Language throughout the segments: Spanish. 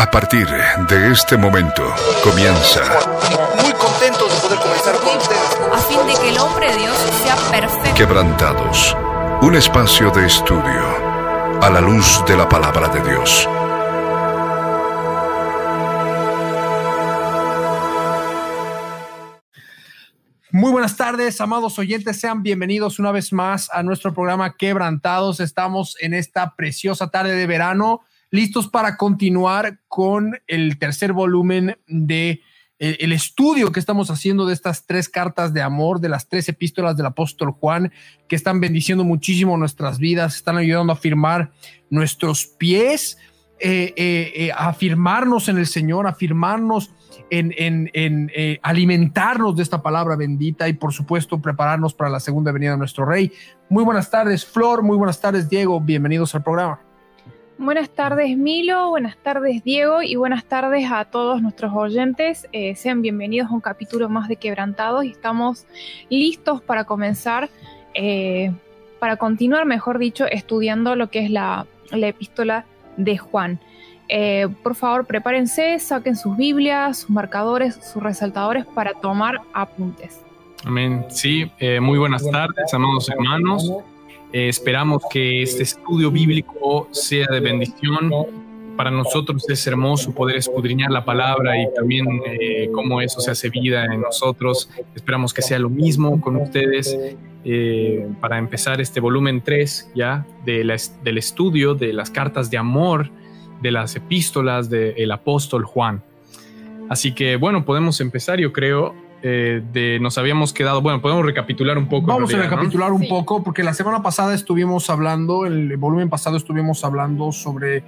A partir de este momento comienza. Muy contentos de poder comenzar con ustedes. a fin de que el hombre de Dios sea perfecto. Quebrantados. Un espacio de estudio a la luz de la palabra de Dios. Muy buenas tardes, amados oyentes. Sean bienvenidos una vez más a nuestro programa Quebrantados. Estamos en esta preciosa tarde de verano, listos para continuar con el tercer volumen de eh, el estudio que estamos haciendo de estas tres cartas de amor, de las tres epístolas del apóstol Juan, que están bendiciendo muchísimo nuestras vidas, están ayudando a firmar nuestros pies, eh, eh, a afirmarnos en el Señor, afirmarnos en, en- en, alimentarnos de esta palabra bendita y por supuesto prepararnos para la segunda venida de nuestro Rey. Muy buenas tardes, Flor, muy buenas tardes, Diego, bienvenidos al programa. Buenas tardes Milo, buenas tardes Diego y buenas tardes a todos nuestros oyentes. Eh, sean bienvenidos a un capítulo más de Quebrantados y estamos listos para comenzar, eh, para continuar, mejor dicho, estudiando lo que es la, la epístola de Juan. Eh, por favor, prepárense, saquen sus Biblias, sus marcadores, sus resaltadores para tomar apuntes. Amén. Sí, muy buenas tardes, amados hermanos. Eh, esperamos que este estudio bíblico sea de bendición. Para nosotros es hermoso poder escudriñar la palabra y también eh, cómo eso se hace vida en nosotros. Esperamos que sea lo mismo con ustedes eh, para empezar este volumen 3 ya de del estudio de las cartas de amor de las epístolas del apóstol Juan. Así que bueno, podemos empezar, yo creo. Eh, de, nos habíamos quedado, bueno, podemos recapitular un poco. Vamos a recapitular un Sí. poco, porque la semana pasada estuvimos hablando, el volumen pasado estuvimos hablando sobre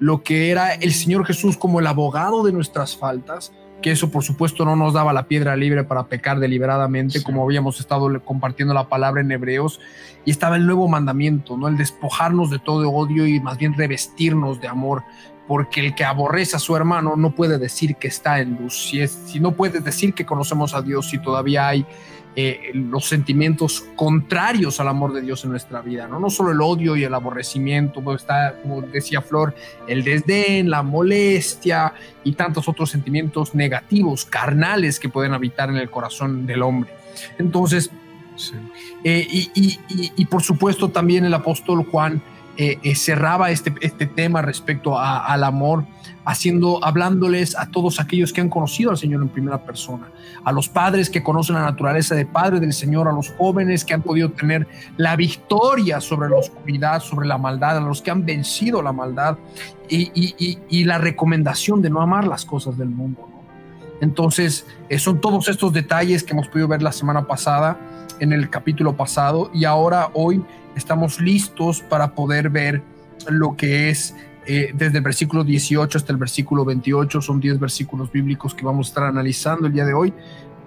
lo que era el Señor Jesús como el abogado de nuestras faltas, que eso por supuesto no nos daba la piedra libre para pecar deliberadamente, Sí. como habíamos estado compartiendo la palabra en Hebreos, y estaba el nuevo mandamiento, ¿no? El despojarnos de todo odio y más bien revestirnos de amor, porque el que aborrece a su hermano no puede decir que está en luz, si, es, si no puede decir que conocemos a Dios, si todavía hay eh, los sentimientos contrarios al amor de Dios en nuestra vida, ¿no? No solo el odio y el aborrecimiento, pues está, como decía Flor, el desdén, la molestia y tantos otros sentimientos negativos, carnales que pueden habitar en el corazón del hombre. Entonces, Sí. eh, y, y- y- y por supuesto también el apóstol Juan eh, eh, cerraba este, este tema respecto al amor, haciendo, hablándoles a todos aquellos que han conocido al Señor en primera persona, a los padres que conocen la naturaleza de Padre del Señor, a los jóvenes que han podido tener la victoria sobre la oscuridad, sobre la maldad, a los que han vencido la maldad y, la recomendación de no amar las cosas del mundo. Entonces, eh, son todos estos detalles que hemos podido ver la semana pasada en el capítulo pasado y ahora hoy estamos listos para poder ver lo que es eh, desde el versículo 18 hasta el versículo 28. Son 10 versículos bíblicos que vamos a estar analizando el día de hoy.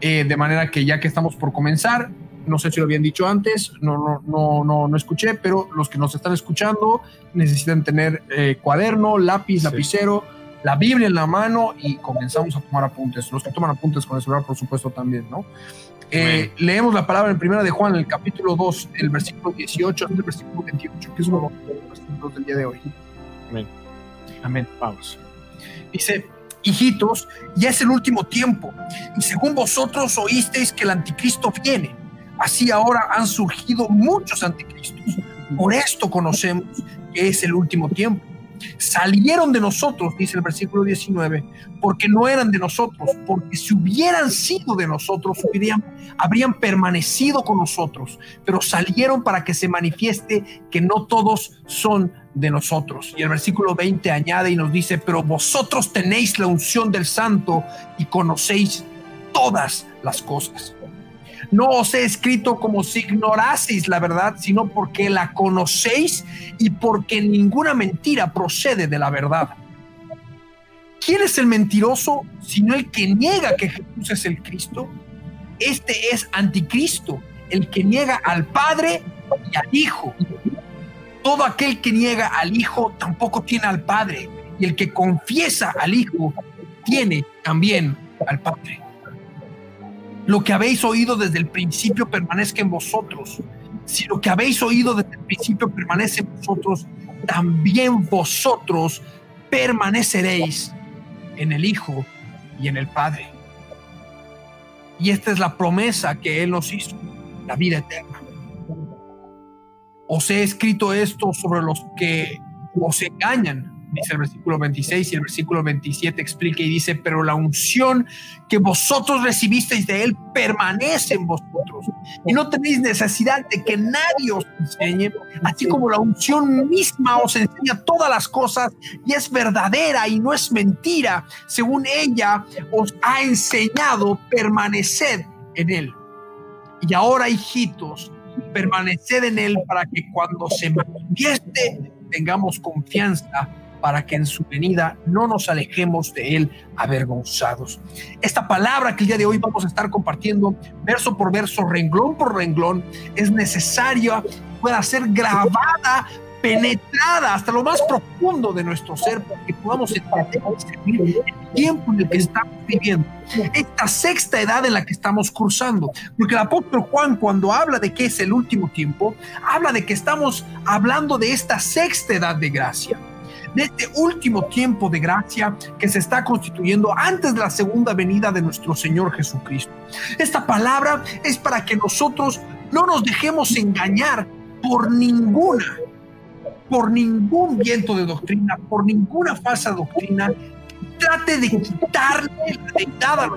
Eh, de manera que ya que estamos por comenzar, no sé si lo habían dicho antes, no, no, no, no, no escuché, pero los que nos están escuchando necesitan tener eh, cuaderno, lápiz, Sí. lapicero, la Biblia en la mano y comenzamos a tomar apuntes. Los que toman apuntes con el celular, por supuesto, también, ¿no? Eh, leemos la palabra en primera de Juan, en el capítulo 2, el versículo 18 hasta el versículo 28, que es uno de los versículos del día de hoy. Amén. Amén. Vamos. Dice, hijitos, ya es el último tiempo, y según vosotros oísteis que el anticristo viene, así ahora han surgido muchos anticristos. Por esto conocemos que es el último tiempo. Salieron de nosotros, dice el versículo 19, porque no eran de nosotros, porque si hubieran sido de nosotros, habrían permanecido con nosotros, pero salieron para que se manifieste que no todos son de nosotros. Y el versículo 20 añade y nos dice, pero vosotros tenéis la unción del santo y conocéis todas las cosas. No os he escrito como si ignoraseis la verdad, sino porque la conocéis y porque ninguna mentira procede de la verdad. ¿Quién es el mentiroso sino el que niega que Jesús es el Cristo? Este es anticristo, el que niega al Padre y al Hijo. Todo aquel que niega al Hijo tampoco tiene al Padre, y el que confiesa al Hijo tiene también al Padre. Lo que habéis oído desde el principio permanezca en vosotros. Si lo que habéis oído desde el principio permanece en vosotros, también vosotros permaneceréis en el Hijo y en el Padre. Y esta es la promesa que Él nos hizo, la vida eterna. Os he escrito esto sobre los que os engañan, dice el versículo 26 y el versículo 27 explica y dice, pero la unción que vosotros recibisteis de Él permanece en vosotros y no tenéis necesidad de que nadie os enseñe, así como la unción misma os enseña todas las cosas y es verdadera y no es mentira, según ella os ha enseñado, permaneced en Él. Y ahora, hijitos, permaneced en Él para que cuando se manifieste tengamos confianza para que en su venida no nos alejemos de Él avergonzados. Esta palabra que el día de hoy vamos a estar compartiendo, verso por verso, renglón por renglón, es necesaria, pueda ser grabada penetrada hasta lo más profundo de nuestro ser para que podamos entender el tiempo en el que estamos viviendo, esta sexta edad en la que estamos cursando. Porque el apóstol Juan cuando habla de que es el último tiempo, habla de que estamos hablando de esta sexta edad de gracia de este último tiempo de gracia que se está constituyendo antes de la segunda venida de nuestro Señor Jesucristo. Esta palabra es para que nosotros no nos dejemos engañar por ninguna, por ningún viento de doctrina, por ninguna falsa doctrina trate de quitarle la deidad a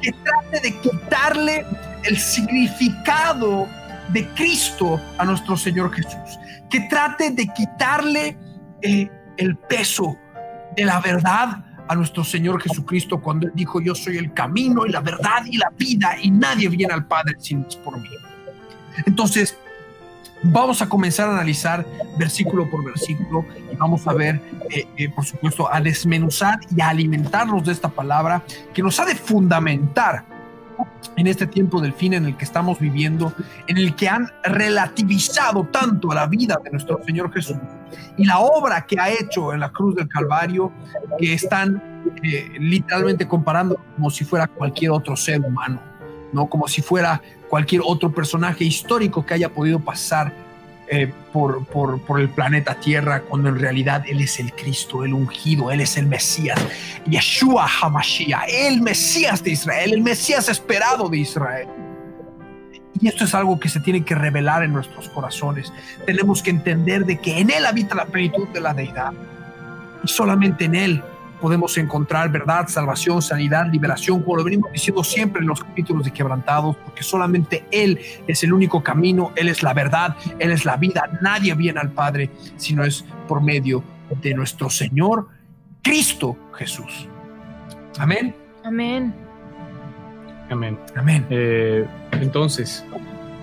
que trate de quitarle el significado de Cristo a nuestro Señor Jesús, que trate de quitarle eh, el peso de la verdad a nuestro Señor Jesucristo cuando dijo, yo soy el camino y la verdad y la vida y nadie viene al Padre sin es por mí. Entonces, vamos a comenzar a analizar versículo por versículo y vamos a ver, eh, eh, por supuesto, a desmenuzar y a alimentarnos de esta palabra que nos ha de fundamentar en este tiempo del fin en el que estamos viviendo, en el que han relativizado tanto a la vida de nuestro Señor Jesús y la obra que ha hecho en la cruz del Calvario, que están eh, literalmente comparando como si fuera cualquier otro ser humano, no como si fuera cualquier otro personaje histórico que haya podido pasar eh, por, por, por, el planeta Tierra, cuando en realidad Él es el Cristo, el ungido, Él es el Mesías, Yeshua Hamashiach, el Mesías de Israel, el Mesías esperado de Israel. Y esto es algo que se tiene que revelar en nuestros corazones. Tenemos que entender de que en Él habita la plenitud de la deidad. Y solamente en Él podemos encontrar verdad, salvación, sanidad, liberación, como lo venimos diciendo siempre en los capítulos de quebrantados, porque solamente Él es el único camino, Él es la verdad, Él es la vida. Nadie viene al Padre si no es por medio de nuestro Señor Cristo Jesús. Amén. Amén. Amén. Amén. Eh, entonces,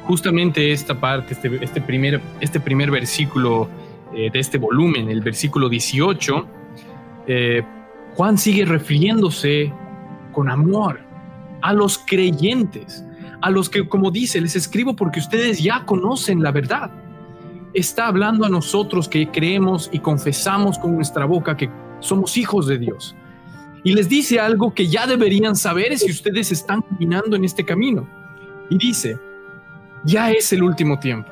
justamente esta parte, este, este, primer, este primer versículo eh, de este volumen, el versículo 18, eh, Juan sigue refiriéndose con amor a los creyentes, a los que, como dice, les escribo porque ustedes ya conocen la verdad. Está hablando a nosotros que creemos y confesamos con nuestra boca que somos hijos de Dios. Y les dice algo que ya deberían saber si ustedes están caminando en este camino. Y dice, ya es el último tiempo.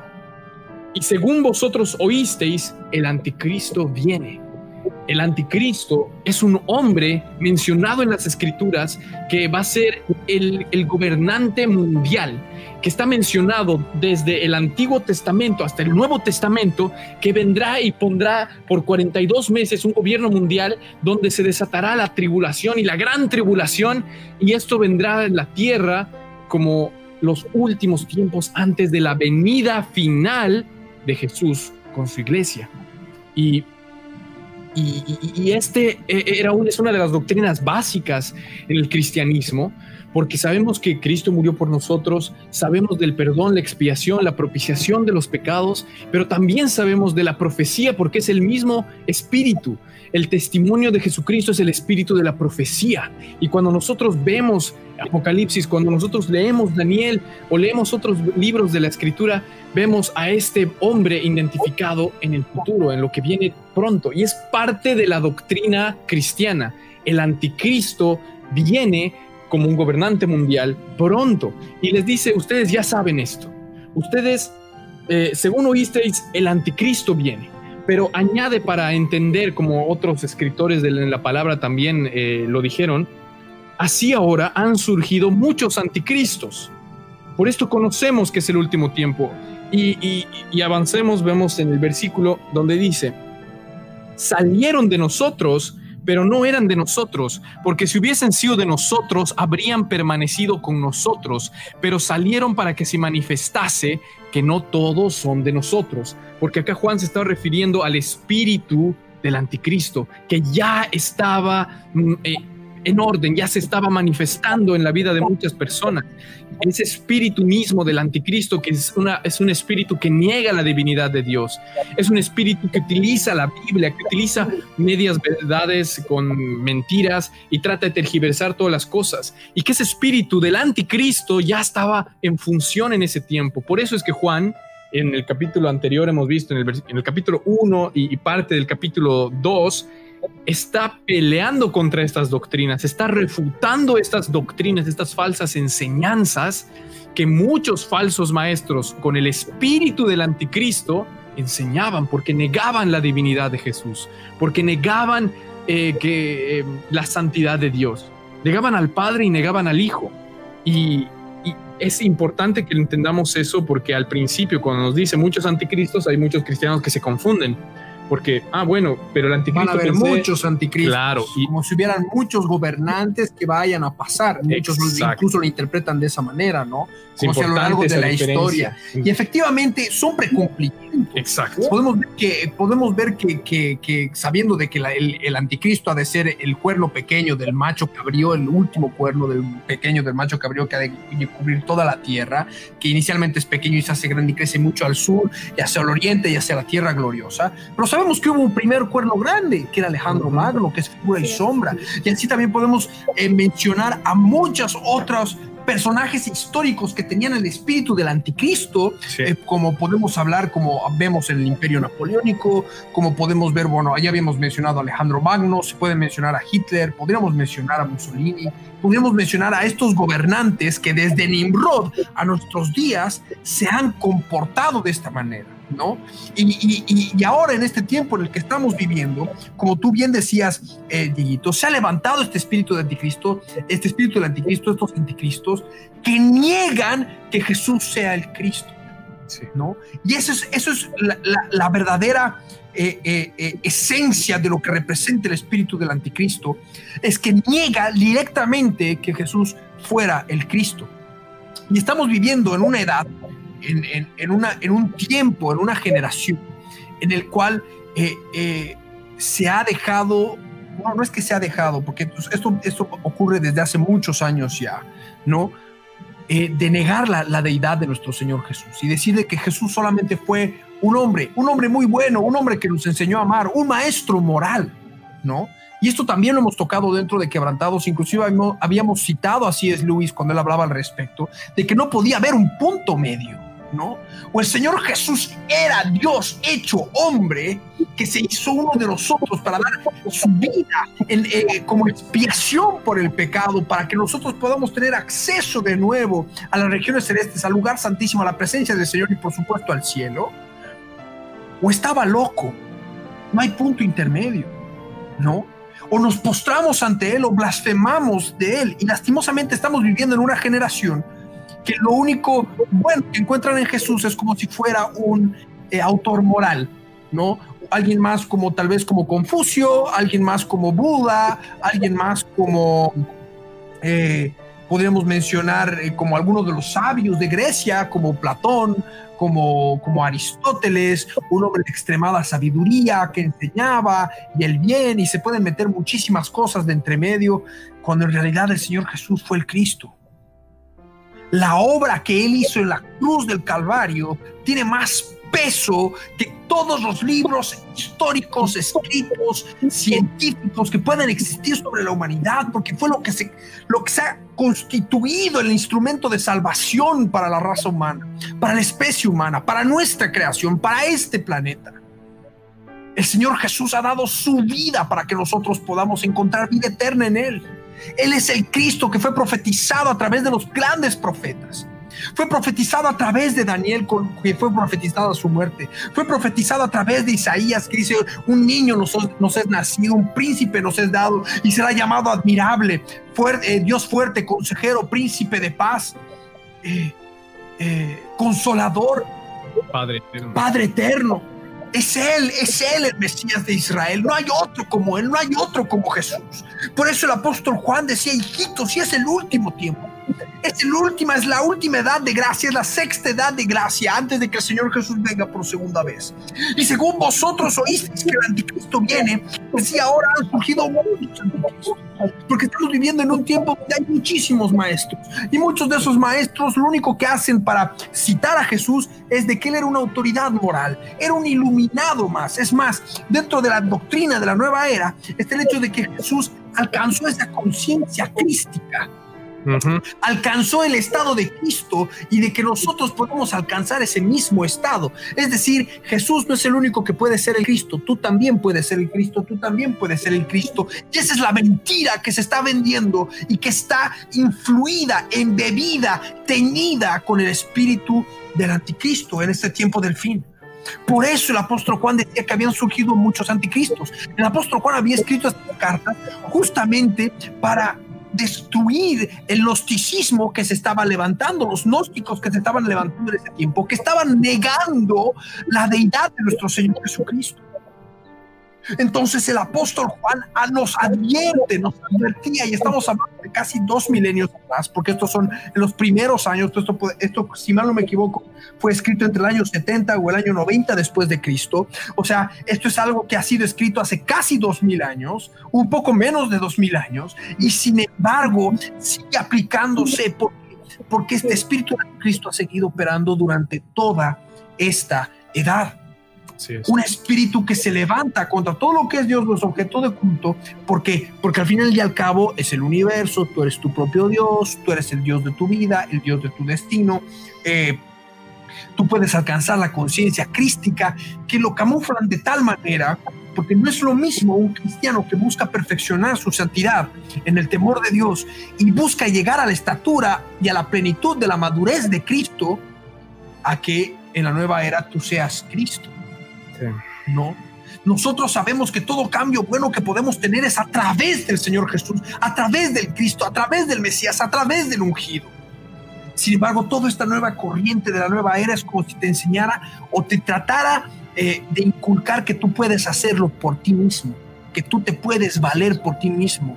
Y según vosotros oísteis, el anticristo viene el anticristo es un hombre mencionado en las escrituras que va a ser el, gobernante mundial, que está mencionado desde el Antiguo Testamento hasta el Nuevo Testamento, que vendrá y pondrá por 42 meses un gobierno mundial donde se desatará la tribulación y la gran tribulación, y esto vendrá en la tierra como los últimos tiempos antes de la venida final de Jesús con su iglesia. Y y, este eh, era es una de las doctrinas básicas en el cristianismo, porque sabemos que Cristo murió por nosotros, sabemos del perdón, la expiación, la propiciación de los pecados, pero también sabemos de la profecía, porque es el mismo espíritu. El testimonio de Jesucristo es el espíritu de la profecía. Y cuando nosotros vemos Apocalipsis, cuando nosotros leemos Daniel o leemos otros libros de la escritura, vemos a este hombre identificado en el futuro, en lo que viene pronto. Y es parte de la doctrina cristiana. El anticristo viene como un gobernante mundial pronto. Y les dice, ustedes ya saben esto. Ustedes, eh, según oísteis, el anticristo viene. pero añade para entender, como otros escritores de la palabra también eh, lo dijeron, así ahora han surgido muchos anticristos. Por esto conocemos que es el último tiempo. Y, avancemos, vemos en el versículo donde dice, salieron de nosotros, pero no eran de nosotros, porque si hubiesen sido de nosotros, habrían permanecido con nosotros, pero salieron para que se manifestase que no todos son de nosotros, porque acá Juan se está refiriendo al espíritu del anticristo, que ya estaba mm, eh, en orden, ya se estaba manifestando en la vida de muchas personas. Ese espíritu mismo del anticristo, que es, una, es un espíritu que niega la divinidad de Dios, es un espíritu que utiliza la Biblia, que utiliza medias verdades con mentiras y trata de tergiversar todas las cosas. Y que ese espíritu del anticristo ya estaba en función en ese tiempo. Por eso es que Juan en el capítulo anterior hemos visto, en el, en el capítulo 1 y, y, parte del capítulo 2, está peleando contra estas doctrinas, está refutando estas doctrinas, estas falsas enseñanzas que muchos falsos maestros con el espíritu del anticristo enseñaban porque negaban la divinidad de Jesús, porque negaban eh, que, eh, la santidad de Dios, negaban al Padre y negaban al Hijo. Y, y es importante que entendamos eso porque al principio cuando nos dice muchos anticristos hay muchos cristianos que se confunden porque, ah, bueno, pero el anticristo. Van a haber pensé- muchos anticristos. Claro, y- como si hubieran muchos gobernantes que vayan a pasar. Muchos Exacto. incluso lo interpretan de esa manera, ¿no? Es Como si a lo largo de la diferencia. historia. Y efectivamente son precumplimientos. Exacto. Podemos ver que, podemos ver que, que- que sabiendo de que la- el, el anticristo ha de ser el cuerno pequeño del macho cabrío, el último cuerno del pequeño del macho cabrío que ha de cubrir toda la tierra, que inicialmente es pequeño y se hace grande y crece mucho al sur y hacia el oriente y hacia la tierra gloriosa. Pero sabemos que hubo un primer cuerno grande, que era Alejandro Magno, que es figura y sombra. Y así también podemos eh, mencionar a muchos otros personajes históricos que tenían el espíritu del anticristo, Sí. eh, como podemos hablar, como vemos en el Imperio Napoleónico, como podemos ver, bueno, ya habíamos mencionado a Alejandro Magno, se puede mencionar a Hitler, podríamos mencionar a Mussolini, podríamos mencionar a estos gobernantes que desde Nimrod a nuestros días se han comportado de esta manera, ¿no? Y, y- y- ahora en este tiempo en el que estamos viviendo, como tú bien decías, eh, Dieguito, se ha levantado este espíritu de anticristo, este espíritu del anticristo, estos anticristos, que niegan que Jesús sea el Cristo. Sí. ¿no? Y eso es, eso es la, la- la verdadera eh, eh, eh, esencia de lo que representa el espíritu del anticristo, es que niega directamente que Jesús fuera el Cristo. Y estamos viviendo en una edad, en, en- en una, en un tiempo, en una generación, en el cual eh, eh, se ha dejado, no, no es que se ha dejado, porque pues, esto, esto ocurre desde hace muchos años ya, ¿no? eh, de negar la, la deidad de nuestro Señor Jesús y decir de que Jesús solamente fue un hombre, un hombre muy bueno, un hombre que nos enseñó a amar, un maestro moral, ¿no? Y esto también lo hemos tocado dentro de Quebrantados, inclusive habíamos, habíamos citado a C.S. Lewis cuando él hablaba al respecto, de que no podía haber un punto medio, ¿no? O el Señor Jesús era Dios hecho hombre que se hizo uno de nosotros para dar su vida eh, como expiación por el pecado, para que nosotros podamos tener acceso de nuevo a las regiones celestes, al lugar santísimo, a la presencia del Señor y por supuesto al cielo. O estaba loco, no hay punto intermedio, ¿no? O nos postramos ante Él o blasfemamos de Él y lastimosamente estamos viviendo en una generación que lo único bueno que encuentran en Jesús es como si fuera un eh, autor moral, ¿no? Alguien más como tal vez como Confucio, alguien más como Buda, alguien más como eh, podríamos mencionar eh, como algunos de los sabios de Grecia, como Platón, como, como Aristóteles, un hombre de extremada sabiduría que enseñaba y el bien, y se pueden meter muchísimas cosas de entre medio, cuando en realidad el Señor Jesús fue el Cristo. La obra que Él hizo en la cruz del Calvario tiene más peso que todos los libros históricos, escritos, científicos que puedan existir sobre la humanidad, porque fue lo que se, lo que se ha constituido el instrumento de salvación para la raza humana, para la especie humana, para nuestra creación, para este planeta. El Señor Jesús ha dado su vida para que nosotros podamos encontrar vida eterna en Él. Él es el Cristo que fue profetizado a través de los grandes profetas. Fue profetizado a través de Daniel, que fue profetizado a su muerte. Fue profetizado a través de Isaías, que dice, un niño nos, nos es nacido, un príncipe nos es dado y será llamado admirable, fuerte, eh, Dios fuerte, consejero, príncipe de paz, eh, eh, consolador, Padre eterno. Padre eterno. Es Él, es Él el Mesías de Israel. No hay otro como Él, no hay otro como Jesús. Por eso el apóstol Juan decía, hijitos, si es el último tiempo. Es el último, es la última edad de gracia, es la sexta edad de gracia antes de que el Señor Jesús venga por segunda vez. Y según vosotros oísteis que el anticristo viene, pues sí, ahora han surgido muchos anticristos. Porque estamos viviendo en un tiempo donde hay muchísimos maestros. Y muchos de esos maestros lo único que hacen para citar a Jesús es de que él era una autoridad moral, era un iluminado más. Es más, dentro de la doctrina de la nueva era está el hecho de que Jesús alcanzó esa conciencia crística alcanzó el estado de Cristo y de que nosotros podemos alcanzar ese mismo estado. Es decir, Jesús no es el único que puede ser el Cristo, tú también puedes ser el Cristo, tú también puedes ser el Cristo. Y esa es la mentira que se está vendiendo y que está influida, embebida, teñida con el espíritu del anticristo en este tiempo del fin. Por eso el apóstol Juan decía que habían surgido muchos anticristos. El apóstol Juan había escrito esta carta justamente para destruir el gnosticismo que se estaba levantando, los gnósticos que se estaban levantando en ese tiempo, que estaban negando la deidad de nuestro Señor Jesucristo. Entonces el apóstol Juan nos advierte, nos advertía, y estamos hablando de casi dos milenios atrás, porque estos son los primeros años, esto, esto, si mal no me equivoco, fue escrito entre el año 70 o el año 90 después de Cristo. O sea, esto es algo que ha sido escrito hace casi dos mil años, un poco menos de dos mil años, y sin embargo sigue aplicándose porque, porque este espíritu de Cristo ha seguido operando durante toda esta edad. Un espíritu que se levanta contra todo lo que es Dios, los objetos de culto. ¿Por qué? Porque al final y al cabo es el universo, tú eres tu propio Dios, tú eres el Dios de tu vida, el Dios de tu destino. Eh, tú puedes alcanzar la conciencia crística que lo camuflan de tal manera, porque no es lo mismo un cristiano que busca perfeccionar su santidad en el temor de Dios y busca llegar a la estatura y a la plenitud de la madurez de Cristo, a que en la nueva era tú seas Cristo. No. Nosotros sabemos que todo cambio bueno que podemos tener es a través del Señor Jesús, a través del Cristo, a través del Mesías, a través del ungido. Sin embargo, toda esta nueva corriente de la nueva era es como si te enseñara o te tratara eh, de inculcar que tú puedes hacerlo por ti mismo, que tú te puedes valer por ti mismo,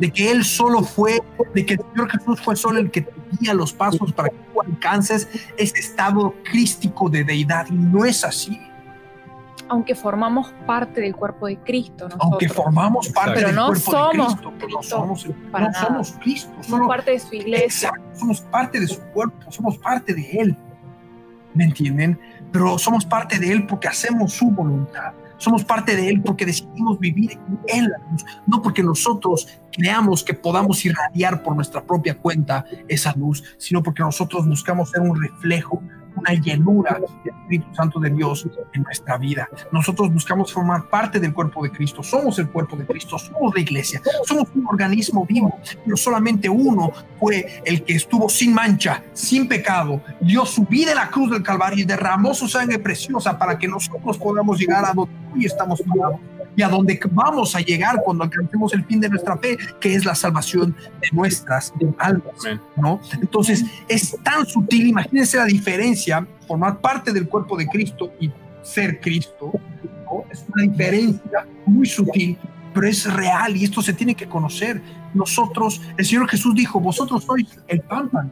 de que Él solo fue, de que el Señor Jesús fue solo el que te guía los pasos para que tú alcances ese estado crístico de deidad. Y no es así aunque formamos parte del cuerpo de Cristo. Aunque formamos parte del no cuerpo somos de Cristo, pero no somos, para no nada. somos Cristo. Somos parte de su iglesia. Exacto, somos parte de su cuerpo, somos parte de Él. ¿Me entienden? Pero somos parte de Él porque hacemos su voluntad. Somos parte de Él porque decidimos vivir en la luz, no porque nosotros creamos que podamos irradiar por nuestra propia cuenta esa luz, sino porque nosotros buscamos ser un reflejo una llenura del Espíritu Santo de Dios en nuestra vida. Nosotros buscamos formar parte del cuerpo de Cristo, somos el cuerpo de Cristo, somos la iglesia, somos un organismo vivo, pero solamente uno fue el que estuvo sin mancha, sin pecado, dio su vida en la cruz del Calvario y derramó su sangre preciosa para que nosotros podamos llegar a donde hoy estamos parados y a donde vamos a llegar cuando alcancemos el fin de nuestra fe, que es la salvación de nuestras almas, ¿no? Entonces, es tan sutil, imagínense la diferencia, formar parte del cuerpo de Cristo y ser Cristo, ¿no? Es una diferencia muy sutil, pero es real y esto se tiene que conocer. Nosotros, el Señor Jesús dijo, vosotros sois el pámpano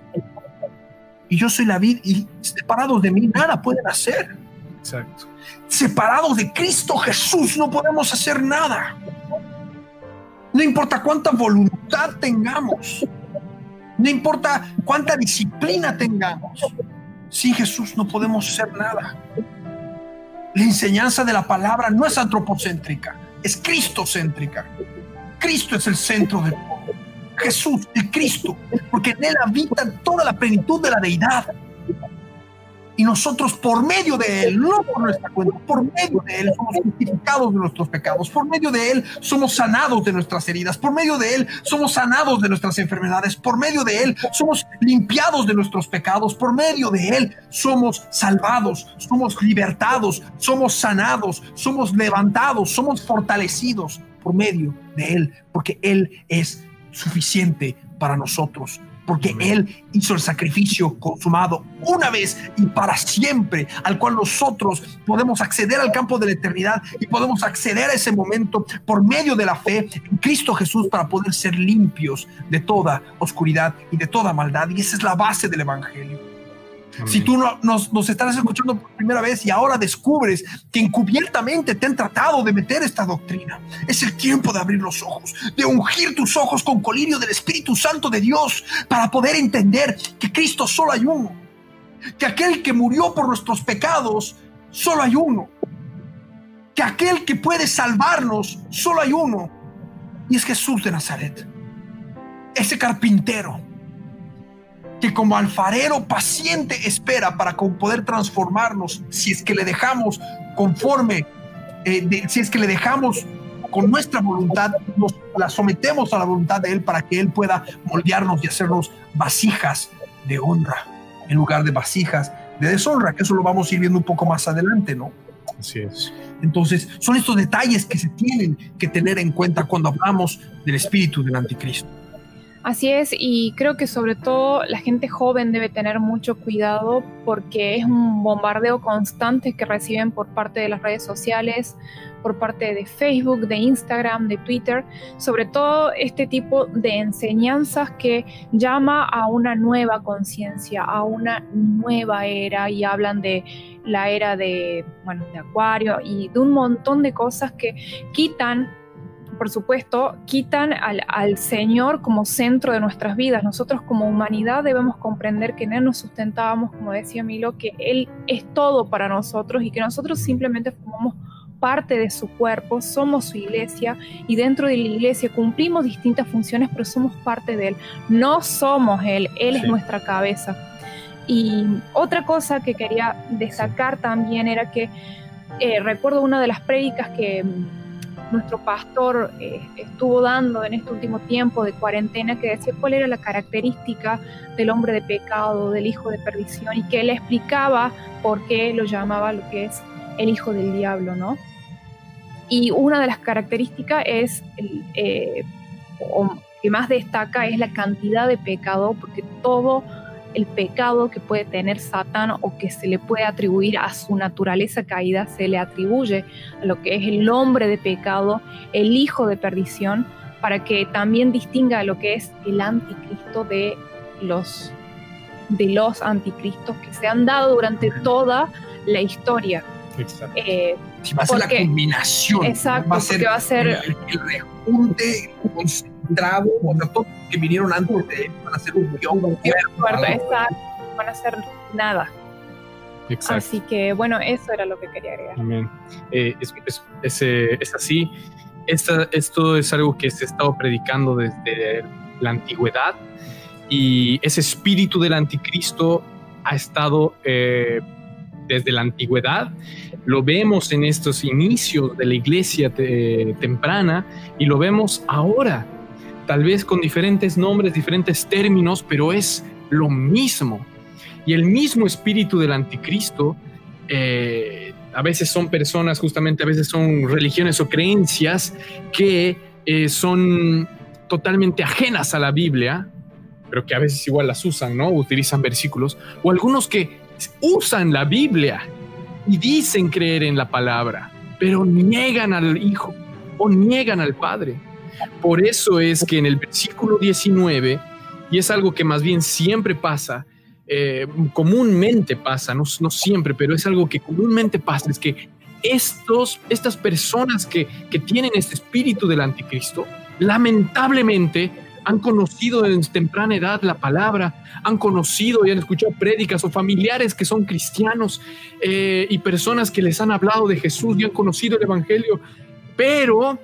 y yo soy la vid y separados de mí nada pueden hacer. Separados de Cristo Jesús no podemos hacer nada. No importa cuánta voluntad tengamos. No importa cuánta disciplina tengamos. Sin Jesús no podemos hacer nada. La enseñanza de la palabra no es antropocéntrica, es cristocéntrica. Cristo es el centro de todo. Jesús, el Cristo, porque en él habita toda la plenitud de la deidad. Y nosotros por medio de Él, no por nuestra cuenta, por medio de Él somos justificados de nuestros pecados, por medio de Él somos sanados de nuestras heridas, por medio de Él somos sanados de nuestras enfermedades, por medio de Él somos limpiados de nuestros pecados, por medio de Él somos salvados, somos libertados, somos sanados, somos levantados, somos fortalecidos por medio de Él, porque Él es suficiente para nosotros porque Él hizo el sacrificio consumado una vez y para siempre, al cual nosotros podemos acceder al campo de la eternidad y podemos acceder a ese momento por medio de la fe en Cristo Jesús para poder ser limpios de toda oscuridad y de toda maldad. Y esa es la base del Evangelio. Si tú no, nos, nos, estás escuchando por primera vez y ahora descubres que encubiertamente te han tratado de meter esta doctrina, es el tiempo de abrir los ojos, de ungir tus ojos con colirio del Espíritu Santo de Dios para poder entender que Cristo solo hay uno, que aquel que murió por nuestros pecados solo hay uno, que aquel que puede salvarnos solo hay uno, y es Jesús de Nazaret, ese carpintero que como alfarero paciente espera para poder transformarnos si es que le dejamos conforme, eh, si es que le dejamos con nuestra voluntad, nos la sometemos a la voluntad de Él para que Él pueda moldearnos y hacernos vasijas de honra en lugar de vasijas de deshonra, que eso lo vamos a ir viendo un poco más adelante, ¿no? Así es. Entonces, son estos detalles que se tienen que tener en cuenta cuando hablamos del espíritu del anticristo. Así es, y creo que sobre todo la gente joven debe tener mucho cuidado porque es un bombardeo constante que reciben por parte de las redes sociales, por parte de Facebook, de Instagram, de Twitter, sobre todo este tipo de enseñanzas que llama a una nueva conciencia, a una nueva era y hablan de la era de, bueno, de Acuario y de un montón de cosas que quitan por supuesto, quitan al, Señor como centro de nuestras vidas. Nosotros como humanidad debemos comprender que en Él nos sustentábamos, como decía Milo, que Él es todo para nosotros y que nosotros simplemente formamos parte de su cuerpo, somos su iglesia y dentro de la iglesia cumplimos distintas funciones, pero somos parte de Él. No somos Él, Él es nuestra cabeza. Y otra cosa que quería destacar también era que eh, recuerdo una de las prédicas que nuestro pastor eh, estuvo dando en este último tiempo de cuarentena, que decía cuál era la característica del hombre de pecado, del hijo de perdición, y que él explicaba por qué lo llamaba lo que es el hijo del diablo, ¿no? Y una de las características es, eh, o que más destaca, es la cantidad de pecado, porque todo el pecado que puede tener Satán o que se le puede atribuir a su naturaleza caída, se le atribuye a lo que es el hombre de pecado, el hijo de perdición, para que también distinga lo que es el anticristo de los, de los anticristos que se han dado durante toda la historia. Exacto. Eh, va a ser la combinación. Exacto, va a ser, va a ser el, el rejunte concentrado, o sea, todos que vinieron antes de van a ser un guion, van a ser nada. Exacto. Así que bueno, eso era lo que quería agregar. Amén. Eh, es, es, es, eh, es, así. Esta, esto es algo que se ha estado predicando desde la antigüedad y ese espíritu del anticristo ha estado eh, desde la antigüedad. Lo vemos en estos inicios de la iglesia temprana y lo vemos ahora tal vez con diferentes nombres, diferentes términos, pero es lo mismo. Y el mismo espíritu del anticristo, eh, a veces son personas, justamente a veces son religiones o creencias que eh, son totalmente ajenas a la Biblia, pero que a veces igual las usan, ¿no? Utilizan versículos, o algunos que usan la Biblia y dicen creer en la palabra, pero niegan al Hijo o niegan al Padre. Por eso es que en el versículo 19, y es algo que más bien siempre pasa, eh, comúnmente pasa, no, no, siempre, pero es algo que comúnmente pasa, es que estos, estas personas que, que tienen este espíritu del anticristo, lamentablemente han conocido en temprana edad la palabra, han conocido y han escuchado prédicas o familiares que son cristianos eh, y personas que les han hablado de Jesús y han conocido el Evangelio, pero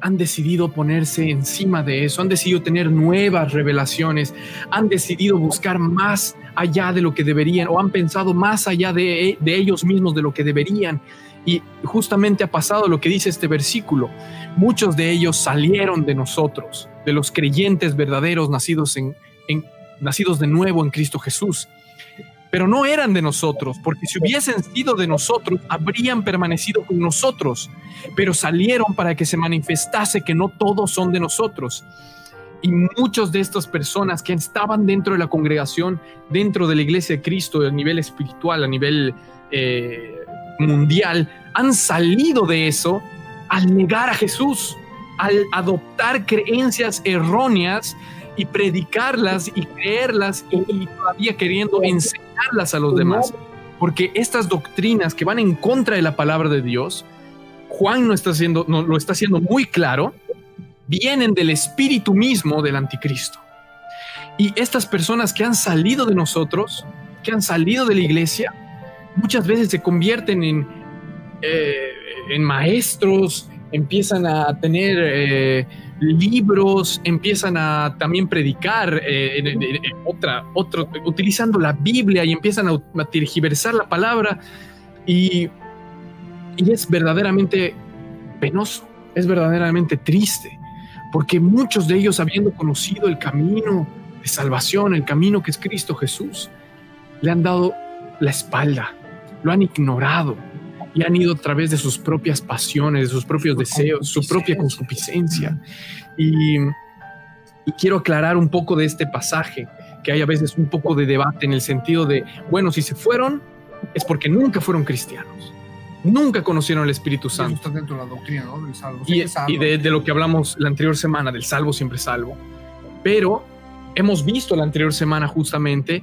han decidido ponerse encima de eso, han decidido tener nuevas revelaciones, han decidido buscar más allá de lo que deberían o han pensado más allá de, de ellos mismos de lo que deberían. Y justamente ha pasado lo que dice este versículo. Muchos de ellos salieron de nosotros, de los creyentes verdaderos nacidos, en, en, nacidos de nuevo en Cristo Jesús pero no eran de nosotros, porque si hubiesen sido de nosotros, habrían permanecido con nosotros, pero salieron para que se manifestase que no todos son de nosotros. Y muchos de estas personas que estaban dentro de la congregación, dentro de la iglesia de Cristo, a nivel espiritual, a nivel eh, mundial, han salido de eso al negar a Jesús, al adoptar creencias erróneas y predicarlas y creerlas y, y todavía queriendo enseñarlas a los demás. Porque estas doctrinas que van en contra de la palabra de Dios, Juan no está haciendo, no, lo está haciendo muy claro, vienen del espíritu mismo del anticristo. Y estas personas que han salido de nosotros, que han salido de la iglesia, muchas veces se convierten en, eh, en maestros, empiezan a tener eh, libros, empiezan a también predicar eh, otra, otro, utilizando la Biblia y empiezan a, a tergiversar la palabra. Y, y es verdaderamente penoso, es verdaderamente triste, porque muchos de ellos habiendo conocido el camino de salvación, el camino que es Cristo Jesús, le han dado la espalda, lo han ignorado, y han ido a través de sus propias pasiones, de sus propios deseos, su propia concupiscencia. Y, y, quiero aclarar un poco de este pasaje, que hay a veces un poco de debate en el sentido de, bueno, si se fueron, es porque nunca fueron cristianos. Nunca conocieron el Espíritu Santo. Eso está dentro de la doctrina, ¿no? Del salvo. Y, salvo. y de, de lo que hablamos la anterior semana, del salvo siempre salvo. Pero hemos visto la anterior semana justamente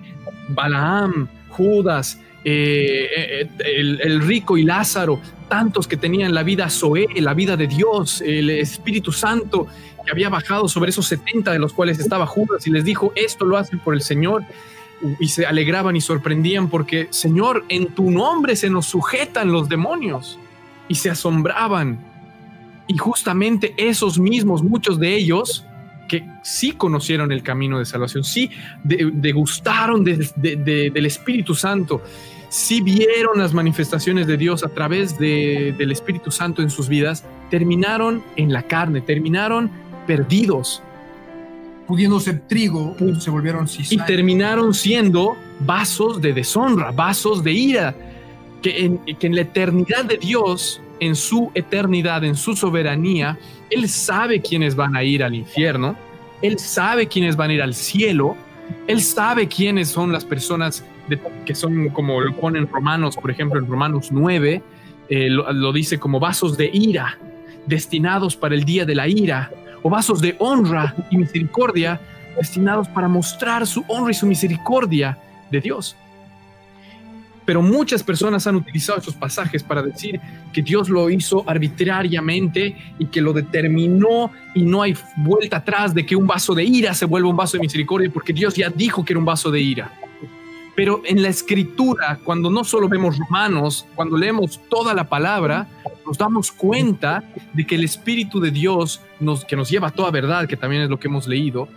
Balaam, Judas, eh, el, el, rico y Lázaro, tantos que tenían la vida Zoé, la vida de Dios, el Espíritu Santo que había bajado sobre esos 70 de los cuales estaba Judas y les dijo, esto lo hacen por el Señor. Y se alegraban y sorprendían porque, Señor, en tu nombre se nos sujetan los demonios. Y se asombraban. Y justamente esos mismos, muchos de ellos, que sí conocieron el camino de salvación, sí degustaron de, de, de, del Espíritu Santo, sí vieron las manifestaciones de Dios a través del Espíritu Santo en sus vidas, terminaron en la carne, terminaron perdidos. Pudiendo ser trigo, se volvieron cizaña. Y terminaron siendo vasos de deshonra, vasos de ira, que en, que en la eternidad de Dios, en su eternidad, en su soberanía, Él sabe quiénes van a ir al infierno, Él sabe quiénes van a ir al cielo, Él sabe quiénes son las personas que son como lo ponen Romanos, por ejemplo, en Romanos 9, eh, lo dice como vasos de ira, destinados para el día de la ira, o vasos de honra y misericordia, destinados para mostrar su honra y su misericordia de Dios. Pero muchas personas han utilizado esos pasajes para decir que Dios lo hizo arbitrariamente y que lo determinó y no hay vuelta atrás de que un vaso de ira se vuelva un vaso de misericordia porque Dios ya dijo que era un vaso de ira. Pero en la escritura, cuando no solo vemos romanos, cuando leemos toda la palabra, nos damos cuenta de que el Espíritu de Dios, que nos lleva a toda verdad, que también es lo que hemos leído,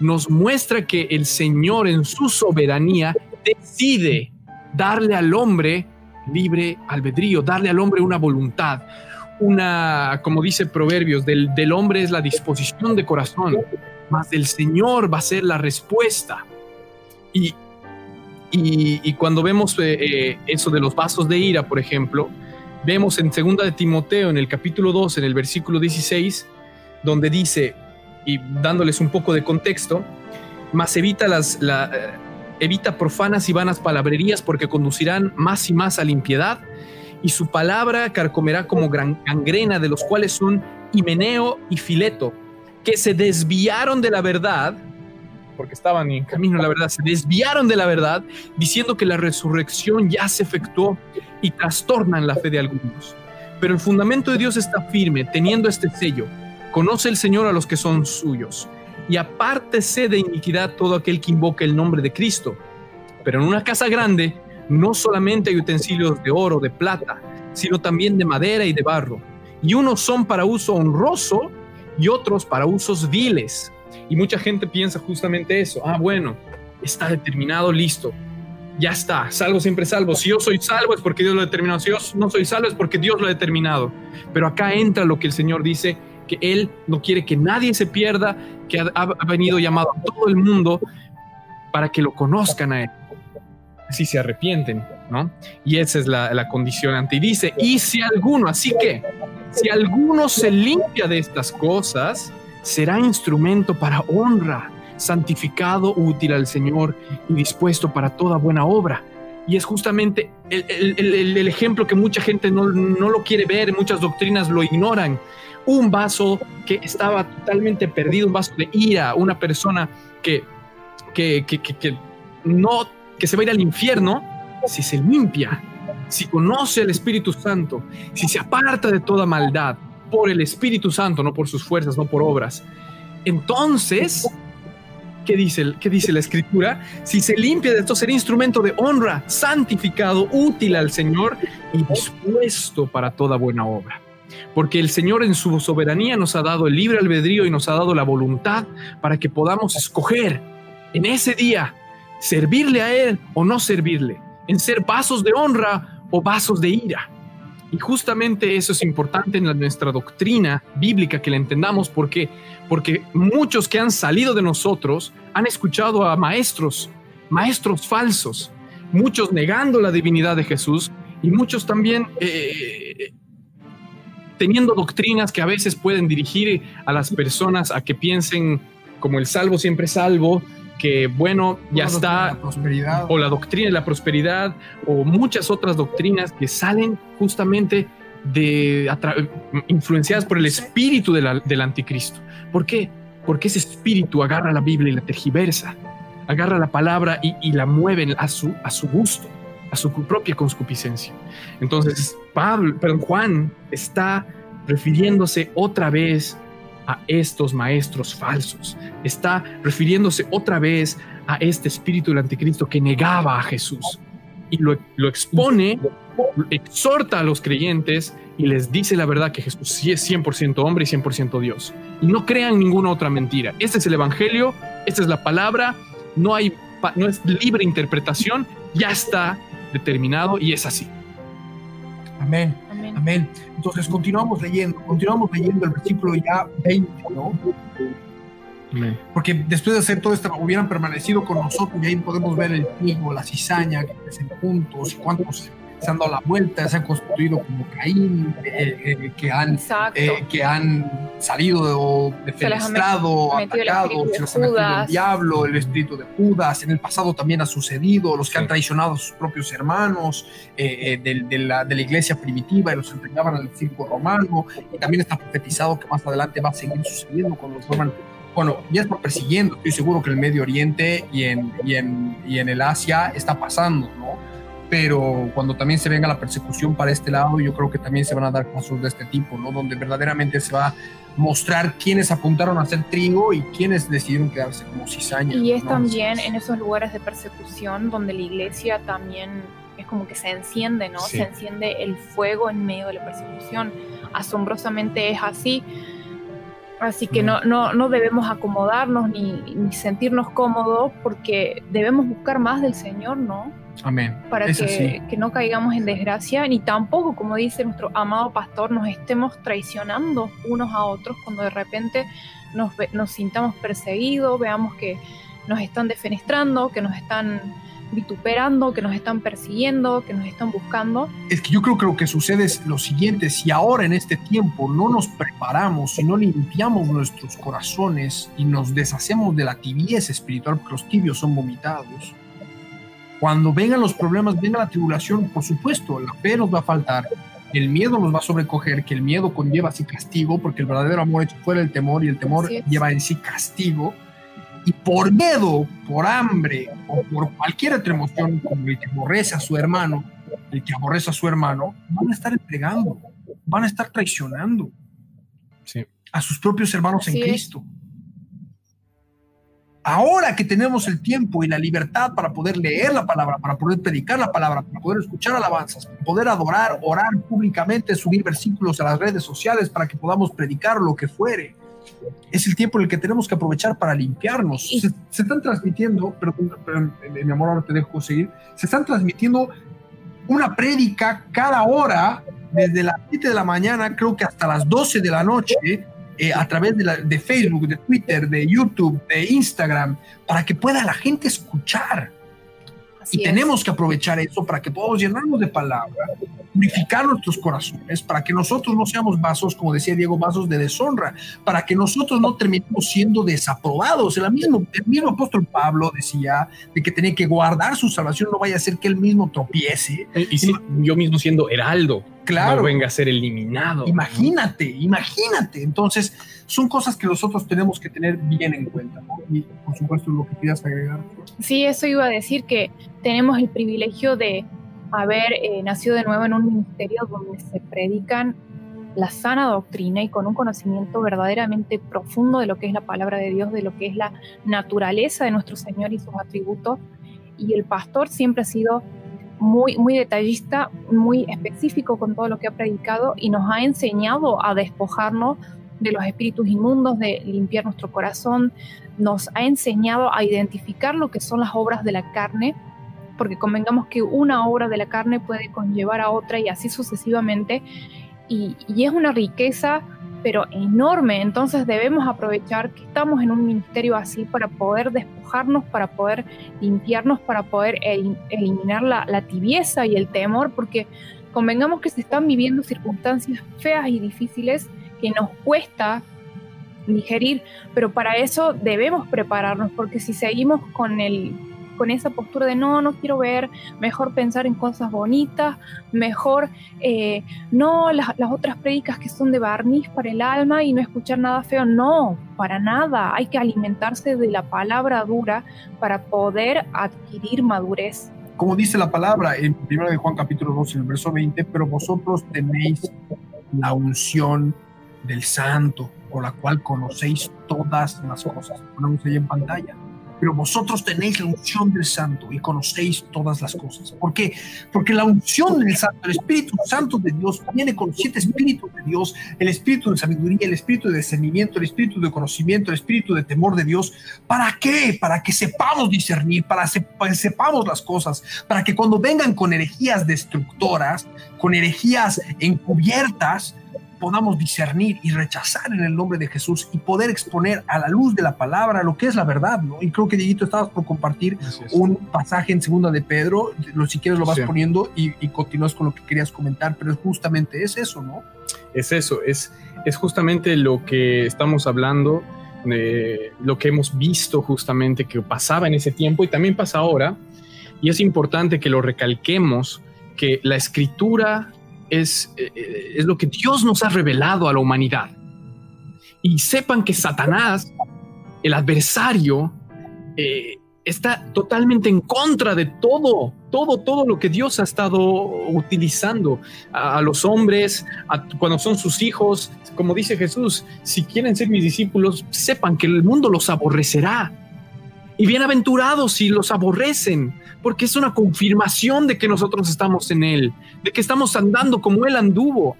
nos muestra que el Señor en su soberanía decide darle al hombre libre albedrío, darle al hombre una voluntad, una, como dice Proverbios, del, del hombre es la disposición de corazón, más del Señor va a ser la respuesta. Y, y, cuando vemos eh, eh, eso de los vasos de ira, por ejemplo, vemos en segunda de Timoteo, en el capítulo 2, en el versículo 16, donde dice, y dándoles un poco de contexto, más evita las... La, evita profanas y vanas palabrerías porque conducirán más y más a la impiedad, y su palabra carcomerá como gran gangrena, de los cuales son Himeneo y Fileto, que se desviaron de la verdad, porque estaban en camino a la verdad, se desviaron de la verdad, diciendo que la resurrección ya se efectuó y trastornan la fe de algunos. Pero el fundamento de Dios está firme, teniendo este sello. Conoce el Señor a los que son suyos y apártese de iniquidad todo aquel que invoque el nombre de Cristo. Pero en una casa grande no solamente hay utensilios de oro, de plata, sino también de madera y de barro. Y unos son para uso honroso y otros para usos viles. Y mucha gente piensa justamente eso. Ah, bueno, está determinado, listo. Ya está, salvo siempre salvo. Si yo soy salvo es porque Dios lo ha determinado. Si yo no soy salvo es porque Dios lo ha determinado. Pero acá entra lo que el Señor dice, Él no quiere que nadie se pierda, que ha, venido llamado a todo el mundo para que lo conozcan a Él. Si se arrepienten, ¿no? Y esa es la, la condicionante. Y dice, y si alguno, así que, si alguno se limpia de estas cosas, será instrumento para honra, santificado, útil al Señor y dispuesto para toda buena obra. Y es justamente el, ejemplo que mucha gente no, no lo quiere ver, muchas doctrinas lo ignoran. Un vaso que estaba totalmente perdido, un vaso de ira, una persona que, que, que, que- que no, que se va a ir al infierno, si se limpia, si conoce al Espíritu Santo, si se aparta de toda maldad por el Espíritu Santo, no por sus fuerzas, no por obras, entonces, ¿qué dice, qué dice la Escritura? Si se limpia de esto, será instrumento de honra, santificado, útil al Señor y dispuesto para toda buena obra. Porque el Señor en su soberanía nos ha dado el libre albedrío y nos ha dado la voluntad para que podamos escoger en ese día servirle a Él o no servirle, en ser vasos de honra o vasos de ira. Y justamente eso es importante en la- nuestra doctrina bíblica que la entendamos. Porque porque muchos que han salido de nosotros han escuchado a maestros, maestros falsos, muchos negando la divinidad de Jesús y muchos también eh, teniendo doctrinas que a veces pueden dirigir a las personas a que piensen como el salvo siempre salvo, que bueno, ya está, la prosperidad. o la doctrina de la prosperidad, o muchas otras doctrinas que salen justamente de influenciadas por el espíritu de la- del anticristo. ¿Por qué? Porque ese espíritu agarra la Biblia y la tergiversa, agarra la palabra y, y la mueve a su, a su gusto, a su propia concupiscencia. Entonces, Pablo, perdón, Juan está refiriéndose otra vez a estos maestros falsos, está refiriéndose otra vez a este espíritu del anticristo que negaba a Jesús y lo, lo expone, exhorta a los creyentes y les dice la verdad que Jesús sí es 100% hombre y 100% Dios. Y no crean ninguna otra mentira. Este es el Evangelio, esta es la palabra, no, hay, no es libre interpretación, ya está determinado y es así. Amén. Amén. Entonces continuamos leyendo, continuamos leyendo el versículo ya 20, ¿no? Porque después de hacer todo esto, hubieran permanecido con nosotros y ahí podemos ver el trigo, la cizaña que crecen juntos, y cuántos se han dado la vuelta, se han constituido como Caín, eh, eh, que, han, eh, que han salido defenestrado, atacados, se les ha metido el diablo, el espíritu de Judas, en el pasado también ha sucedido, los que han Sí. traicionado a sus propios hermanos eh, eh, de, de la, de la iglesia primitiva y los entregaban al circo romano, y también está profetizado que más adelante va a seguir sucediendo cuando los roman bueno, ya está persiguiendo, estoy seguro que en el Medio Oriente y en, y en, y en el Asia está pasando, ¿no? Pero cuando también se venga la persecución para este lado, yo creo que también se van a dar casos de este tipo, ¿no? Donde verdaderamente se va a mostrar quiénes apuntaron a hacer trigo y quiénes decidieron quedarse como cizaña. Y es ¿no? también en esos lugares de persecución donde la iglesia también es como que se enciende, ¿no? Sí. Se enciende el fuego en medio de la persecución. Asombrosamente es así. Así que no, no, no debemos acomodarnos ni, ni sentirnos cómodos porque debemos buscar más del Señor, ¿no? Amén. Para que, no caigamos en desgracia ni tampoco, como dice nuestro amado pastor, nos estemos traicionando unos a otros cuando de repente nos, nos sintamos perseguidos, veamos que nos están defenestrando, que nos están vituperando, que nos están persiguiendo, que nos están buscando. Es que yo creo que lo que sucede es lo siguiente, si ahora en este tiempo no nos preparamos, si no limpiamos nuestros corazones y nos deshacemos de la tibieza espiritual, porque los tibios son vomitados, cuando vengan los problemas, venga la tribulación, por supuesto, la fe nos va a faltar, el miedo nos va a sobrecoger, que el miedo conlleva así castigo, porque el verdadero amor echa fuera el temor y el temor lleva en sí castigo. Y por miedo, por hambre o por cualquier otra emoción, como el que aborrece a su hermano, el que aborrece a su hermano, van a estar entregando, van a estar traicionando Sí. a sus propios hermanos en es. Ahora que tenemos el tiempo y la libertad para poder leer la palabra, para poder predicar la palabra, para poder escuchar alabanzas, para poder adorar, orar públicamente, subir versículos a las redes sociales para que podamos predicar lo que fuere, es el tiempo en el que tenemos que aprovechar para limpiarnos. Se, se están transmitiendo, pero, pero, mi amor, ahora te dejo seguir, se están transmitiendo una prédica cada hora, desde las 7 de la mañana, creo que hasta las 12 de la noche, eh, a través de, la, de Facebook, de Twitter, de YouTube, de Instagram, para que pueda la gente escuchar. Así y es. tenemos que aprovechar eso para que podamos llenarnos de palabra, purificar nuestros corazones, para que nosotros no seamos vasos, como decía Diego, vasos de deshonra, para que nosotros no terminemos siendo desaprobados. El mismo, el mismo apóstol Pablo decía de que tenía que guardar su salvación, no vaya a ser que él mismo tropiece. Eh, Y si yo mismo siendo heraldo, Claro. no venga a ser eliminado. Imagínate, imagínate. Entonces, son cosas que nosotros tenemos que tener bien en cuenta. ¿no? Y por supuesto, lo que quieras agregar. Sí, eso iba a decir que tenemos el privilegio de haber eh, nacido de nuevo en un ministerio donde se predican la sana doctrina y con un conocimiento verdaderamente profundo de lo que es la palabra de Dios, de lo que es la naturaleza de nuestro Señor y sus atributos. Y el pastor siempre ha sido muy, muy detallista, muy específico con todo lo que ha predicado y nos ha enseñado a despojarnos de los espíritus inmundos, de limpiar nuestro corazón, nos ha enseñado a identificar lo que son las obras de la carne, porque convengamos que una obra de la carne puede conllevar a otra y así sucesivamente, y, y es una riqueza pero enorme, entonces debemos aprovechar que estamos en un ministerio así para poder despojarnos, para poder limpiarnos, para poder el- eliminar la, la tibieza y el temor, porque convengamos que se están viviendo circunstancias feas y difíciles que nos cuesta digerir, pero para eso debemos prepararnos, porque si seguimos con el con esa postura de no, no quiero ver, mejor pensar en cosas bonitas, mejor eh, no las, otras prédicas que son de barniz para el alma y no escuchar nada feo, no, para nada, hay que alimentarse de la palabra dura para poder adquirir madurez. Como dice la palabra en 1 de Juan capítulo 2, en el verso 20, pero vosotros tenéis la unción del santo, por la cual conocéis todas las cosas. Ponemos ahí en pantalla. Pero vosotros tenéis la unción del santo y conocéis todas las cosas. ¿Por qué? Porque la unción del santo, el Espíritu Santo de Dios, viene con siete espíritus de Dios, el espíritu de sabiduría, el espíritu de discernimiento, el espíritu de conocimiento, el espíritu de temor de Dios. ¿Para qué? Para que sepamos discernir, para que sepamos las cosas, para que cuando vengan con herejías destructoras, con herejías encubiertas, podamos discernir y rechazar en el nombre de Jesús y poder exponer a la luz de la palabra lo que es la verdad, ¿no? Y creo que Dieguito estabas por compartir es. un pasaje en segunda de Pedro, lo, si quieres lo vas Sí. poniendo y, y continúas con lo que querías comentar, pero es justamente es eso, ¿no? es eso, es, es justamente lo que estamos hablando, de lo que hemos visto justamente que pasaba en ese tiempo y también pasa ahora. Y es importante que lo recalquemos, que la escritura es, eh, es lo que Dios nos ha revelado a la humanidad. Y sepan que Satanás, el adversario, eh, está totalmente en contra de todo, todo, todo lo que Dios ha estado utilizando a, los hombres, cuando son sus hijos, como dice Jesús, si quieren ser mis discípulos, sepan que el mundo los aborrecerá. Y bienaventurados si los aborrecen, porque es una confirmación de que nosotros estamos en Él, de que estamos andando como Él anduvo,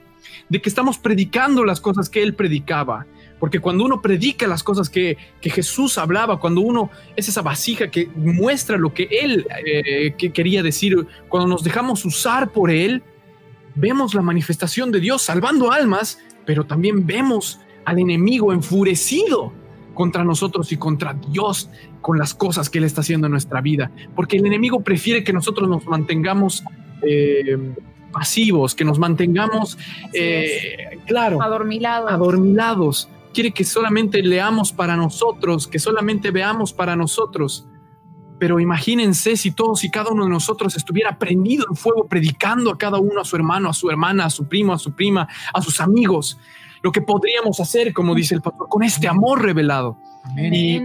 de que estamos predicando las cosas que Él predicaba. Porque cuando uno predica las cosas que, que Jesús hablaba, cuando uno es esa vasija que muestra lo que Él eh, que quería decir, cuando nos dejamos usar por Él, vemos la manifestación de Dios salvando almas, pero también vemos al enemigo enfurecido contra nosotros y contra Dios con las cosas que Él está haciendo en nuestra vida. Porque el enemigo prefiere que nosotros nos mantengamos eh, pasivos, que nos mantengamos, eh, claro, Adormilado. adormilados. Quiere que solamente leamos para nosotros, que solamente veamos para nosotros. Pero imagínense si todos y cada uno de nosotros estuviera prendido en fuego, predicando a cada uno, a su hermano, a su hermana, a su primo, a su prima, a sus amigos. Lo que podríamos hacer, como dice el pastor, con este amor revelado. Y,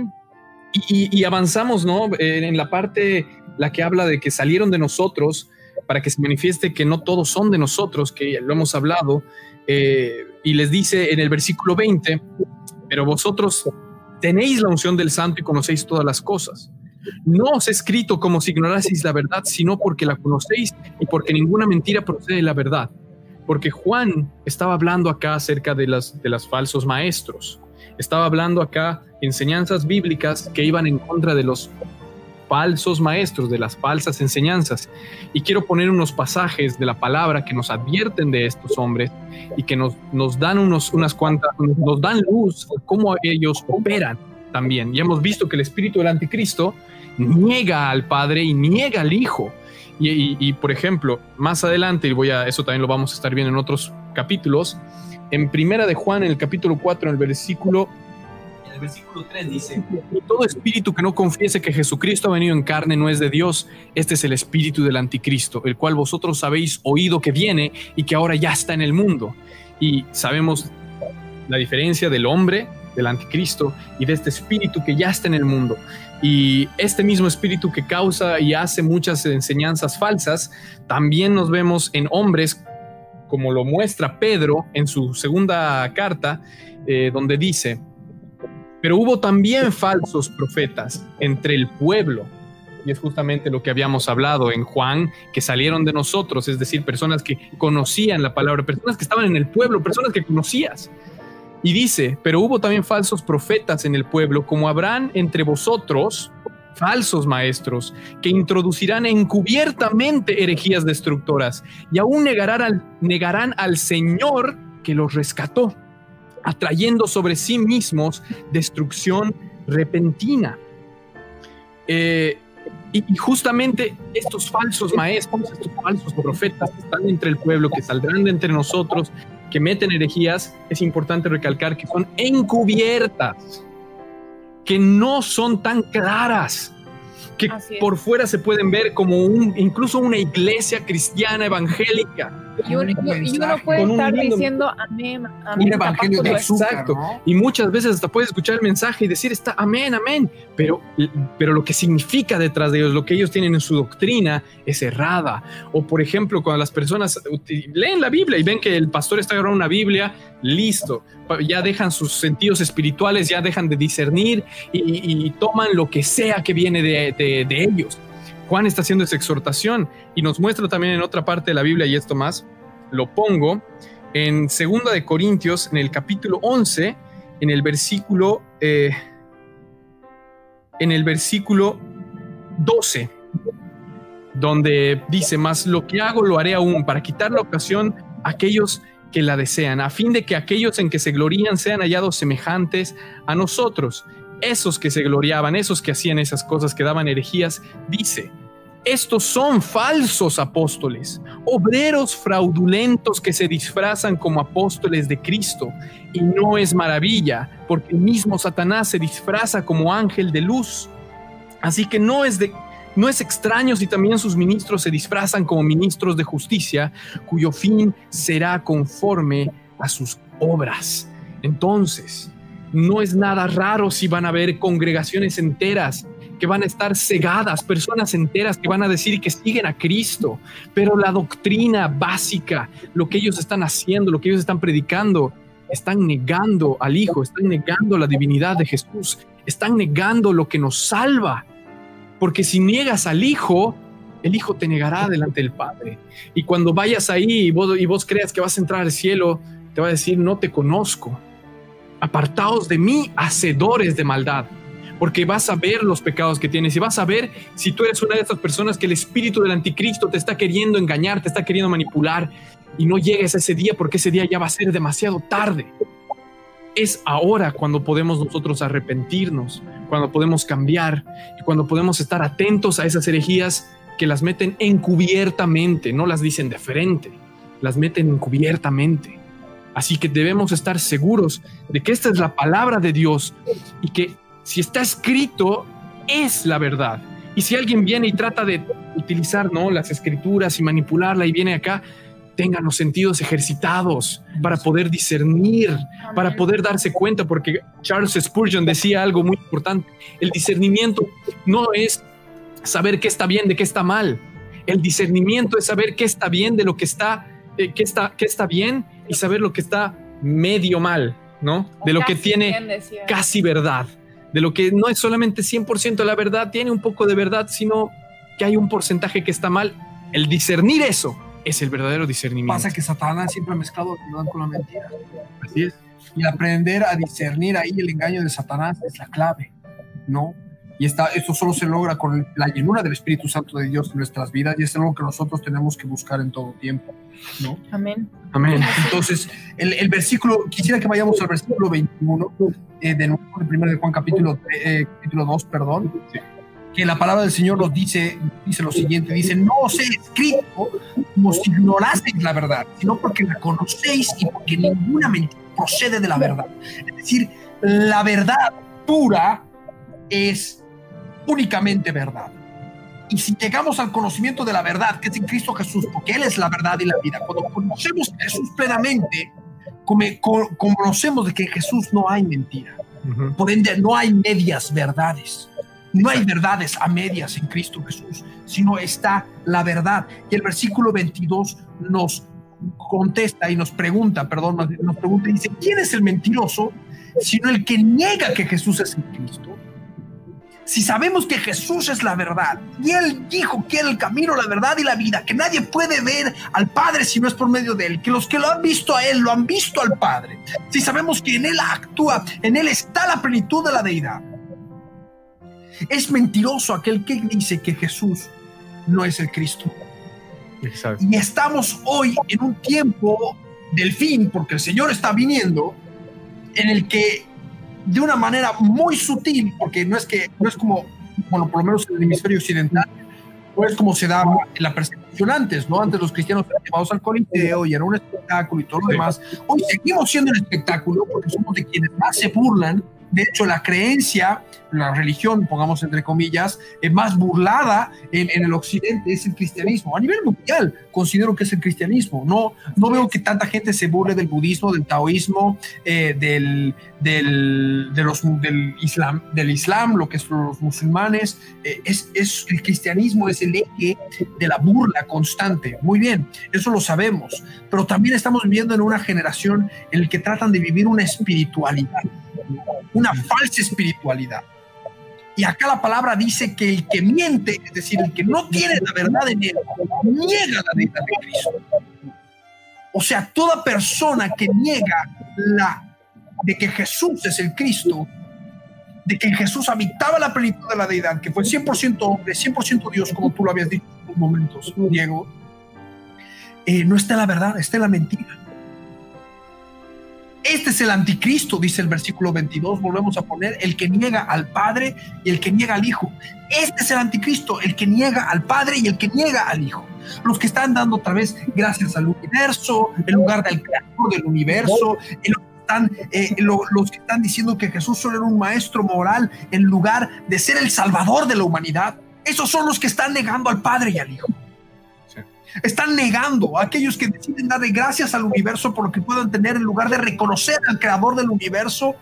y- y avanzamos, ¿no? En, la parte, la que habla de que salieron de nosotros, para que se manifieste que no todos son de nosotros, que ya lo hemos hablado, eh, y les dice en el versículo 20, pero vosotros tenéis la unción del santo y conocéis todas las cosas. No os he escrito como si ignoraseis la verdad, sino porque la conocéis y porque ninguna mentira procede de la verdad. Porque Juan estaba hablando acá acerca de las, de las falsos maestros. estaba hablando acá enseñanzas bíblicas que iban en contra de los falsos maestros, de las falsas enseñanzas. Y quiero poner unos pasajes de la palabra que nos advierten de estos hombres y que nos, nos dan unos, unas cuantas, nos dan luz de cómo ellos operan también. Y hemos visto que el espíritu del anticristo niega al Padre y niega al Hijo. Y, por ejemplo, más adelante, y voy a, eso también lo vamos a estar viendo en otros capítulos, en Primera de Juan, en el capítulo 4, en el versículo el versículo 3 dice, todo espíritu que no confiese que Jesucristo ha venido en carne no es de Dios, este es el espíritu del anticristo, el cual vosotros habéis oído que viene y que ahora ya está en el mundo. Y sabemos la diferencia del hombre, del anticristo y de este espíritu que ya está en el mundo. Y este mismo espíritu que causa y hace muchas enseñanzas falsas, también nos vemos en hombres, como lo muestra Pedro en su segunda carta, eh, donde dice, pero hubo también falsos profetas entre el pueblo. Y es justamente lo que habíamos hablado en Juan, que salieron de nosotros, es decir, personas que conocían la palabra, personas que estaban en el pueblo, personas que conocías. Y dice, pero hubo también falsos profetas en el pueblo, como habrán entre vosotros falsos maestros, que introducirán encubiertamente herejías destructoras y aún negarán al, negarán al Señor que los rescató atrayendo sobre sí mismos destrucción repentina. Eh, y, justamente estos falsos maestros, estos falsos profetas que están entre el pueblo, que saldrán de entre nosotros, que meten herejías, es importante recalcar que son encubiertas, que no son tan claras, que por fuera se pueden ver como un, incluso una iglesia cristiana evangélica y uno, puede estar diciendo amén, amén. Un evangelio de Exacto. Y muchas veces hasta puedes escuchar el mensaje y decir está amén, amén. Pero, pero lo que significa detrás de ellos, lo que ellos tienen en su doctrina es errada. O por ejemplo, cuando las personas leen la Biblia y ven que el pastor está agarrando una Biblia, listo. Ya dejan sus sentidos espirituales, ya dejan de discernir y, toman lo que sea que viene de, de, de ellos. Juan está haciendo esa exhortación y nos muestra también en otra parte de la Biblia, y esto más, lo pongo en Segunda de Corintios, en el capítulo 11, en el versículo, eh, en el versículo 12, donde dice, más lo que hago lo haré aún para quitar la ocasión a aquellos que la desean, a fin de que aquellos en que se glorían sean hallados semejantes a nosotros esos que se gloriaban, esos que hacían esas cosas, que daban herejías, dice, estos son falsos apóstoles, obreros fraudulentos que se disfrazan como apóstoles de Cristo. Y no es maravilla, porque el mismo Satanás se disfraza como ángel de luz. Así que no es de no es extraño si también sus ministros se disfrazan como ministros de justicia, cuyo fin será conforme a sus obras. Entonces, no es nada raro si van a haber congregaciones enteras que van a estar cegadas, personas enteras que van a decir que siguen a Cristo, pero la doctrina básica, lo que ellos están haciendo, lo que ellos están predicando, están negando al Hijo, están negando la divinidad de Jesús, están negando lo que nos salva, porque si niegas al Hijo, el Hijo te negará delante del Padre. Y cuando vayas ahí y vos, y vos creas que vas a entrar al cielo, te va a decir, no te conozco apartaos de mí, hacedores de maldad, porque vas a ver los pecados que tienes y vas a ver si tú eres una de estas personas que el espíritu del anticristo te está queriendo engañar, te está queriendo manipular y no llegues a ese día porque ese día ya va a ser demasiado tarde. Es ahora cuando podemos nosotros arrepentirnos, cuando podemos cambiar y cuando podemos estar atentos a esas herejías que las meten encubiertamente, no las dicen de frente, las meten encubiertamente. Así que debemos estar seguros de que esta es la palabra de Dios y que si está escrito es la verdad. Y si alguien viene y trata de utilizar ¿no? las escrituras y manipularla y viene acá, tengan los sentidos ejercitados para poder discernir, para poder darse cuenta, porque Charles Spurgeon decía algo muy importante, el discernimiento no es saber qué está bien de qué está mal, el discernimiento es saber qué está bien de lo que está, eh, qué está, qué está bien y saber lo que está medio mal, ¿no? De lo que tiene casi verdad, de lo que no es solamente 100% la verdad, tiene un poco de verdad, sino que hay un porcentaje que está mal. El discernir eso es el verdadero discernimiento. Pasa que Satanás siempre ha mezclado la verdad con la mentira. Así es. Y aprender a discernir ahí el engaño de Satanás es la clave, ¿no? Y esta, esto solo se logra con la llenura del Espíritu Santo de Dios en nuestras vidas y es algo que nosotros tenemos que buscar en todo tiempo, ¿no? Amén. Amén. Entonces, el, el versículo, quisiera que vayamos al versículo 21 eh, de nuevo, el primero de Juan capítulo, eh, capítulo 2, perdón, que la palabra del Señor nos dice, dice lo siguiente, dice, no os he escrito como si ignoraseis la verdad, sino porque la conocéis y porque ninguna mentira procede de la verdad. Es decir, la verdad pura es únicamente verdad. Y si llegamos al conocimiento de la verdad, que es en Cristo Jesús, porque Él es la verdad y la vida, cuando conocemos a Jesús plenamente, conocemos de que en Jesús no hay mentira. Por ende, no hay medias verdades. No hay verdades a medias en Cristo Jesús, sino está la verdad. Y el versículo 22 nos contesta y nos pregunta, perdón, nos, pregunta y dice, ¿quién es el mentiroso? Sino el que niega que Jesús es el Cristo. Si sabemos que Jesús es la verdad y Él dijo que era el camino, la verdad y la vida, que nadie puede ver al Padre si no es por medio de Él, que los que lo han visto a Él lo han visto al Padre. Si sabemos que en Él actúa, en Él está la plenitud de la deidad. Es mentiroso aquel que dice que Jesús no es el Cristo. Exacto. Y estamos hoy en un tiempo del fin, porque el Señor está viniendo, en el que de una manera muy sutil, porque no es que no es como, bueno, por lo menos en el hemisferio occidental, no es como se daba en la persecución antes, ¿no? Antes los cristianos eran llevados al Coliseo y era un espectáculo y todo lo demás. Hoy seguimos siendo un espectáculo porque somos de quienes más se burlan. De hecho, la creencia, la religión, pongamos entre comillas, eh, más burlada en, en el occidente es el cristianismo. A nivel mundial considero que es el cristianismo. No, no veo que tanta gente se burle del budismo, del taoísmo, eh, del, del, de los, del, islam, del islam, lo que es los musulmanes. Eh, es, es el cristianismo es el eje de la burla constante. Muy bien, eso lo sabemos. Pero también estamos viviendo en una generación en la que tratan de vivir una espiritualidad, una falsa espiritualidad. Y acá la palabra dice que el que miente, es decir, el que no tiene la verdad en él, niega la deidad de Cristo. O sea, toda persona que niega la de que Jesús es el Cristo, de que Jesús habitaba la plenitud de la deidad, que fue 100% hombre, 100% Dios, como tú lo habías dicho en momentos, Diego, eh, no está la verdad, está la mentira. Este es el anticristo, dice el versículo 22, volvemos a poner, el que niega al Padre y el que niega al Hijo. Este es el anticristo, el que niega al Padre y el que niega al Hijo. Los que están dando otra vez gracias al universo, en lugar del creador del universo, en eh, lo- los que están diciendo que Jesús solo era un maestro moral en lugar de ser el salvador de la humanidad. Esos son los que están negando al Padre y al Hijo. Están negando a aquellos que deciden darle gracias al universo por lo que puedan tener en lugar de reconocer al creador del universo,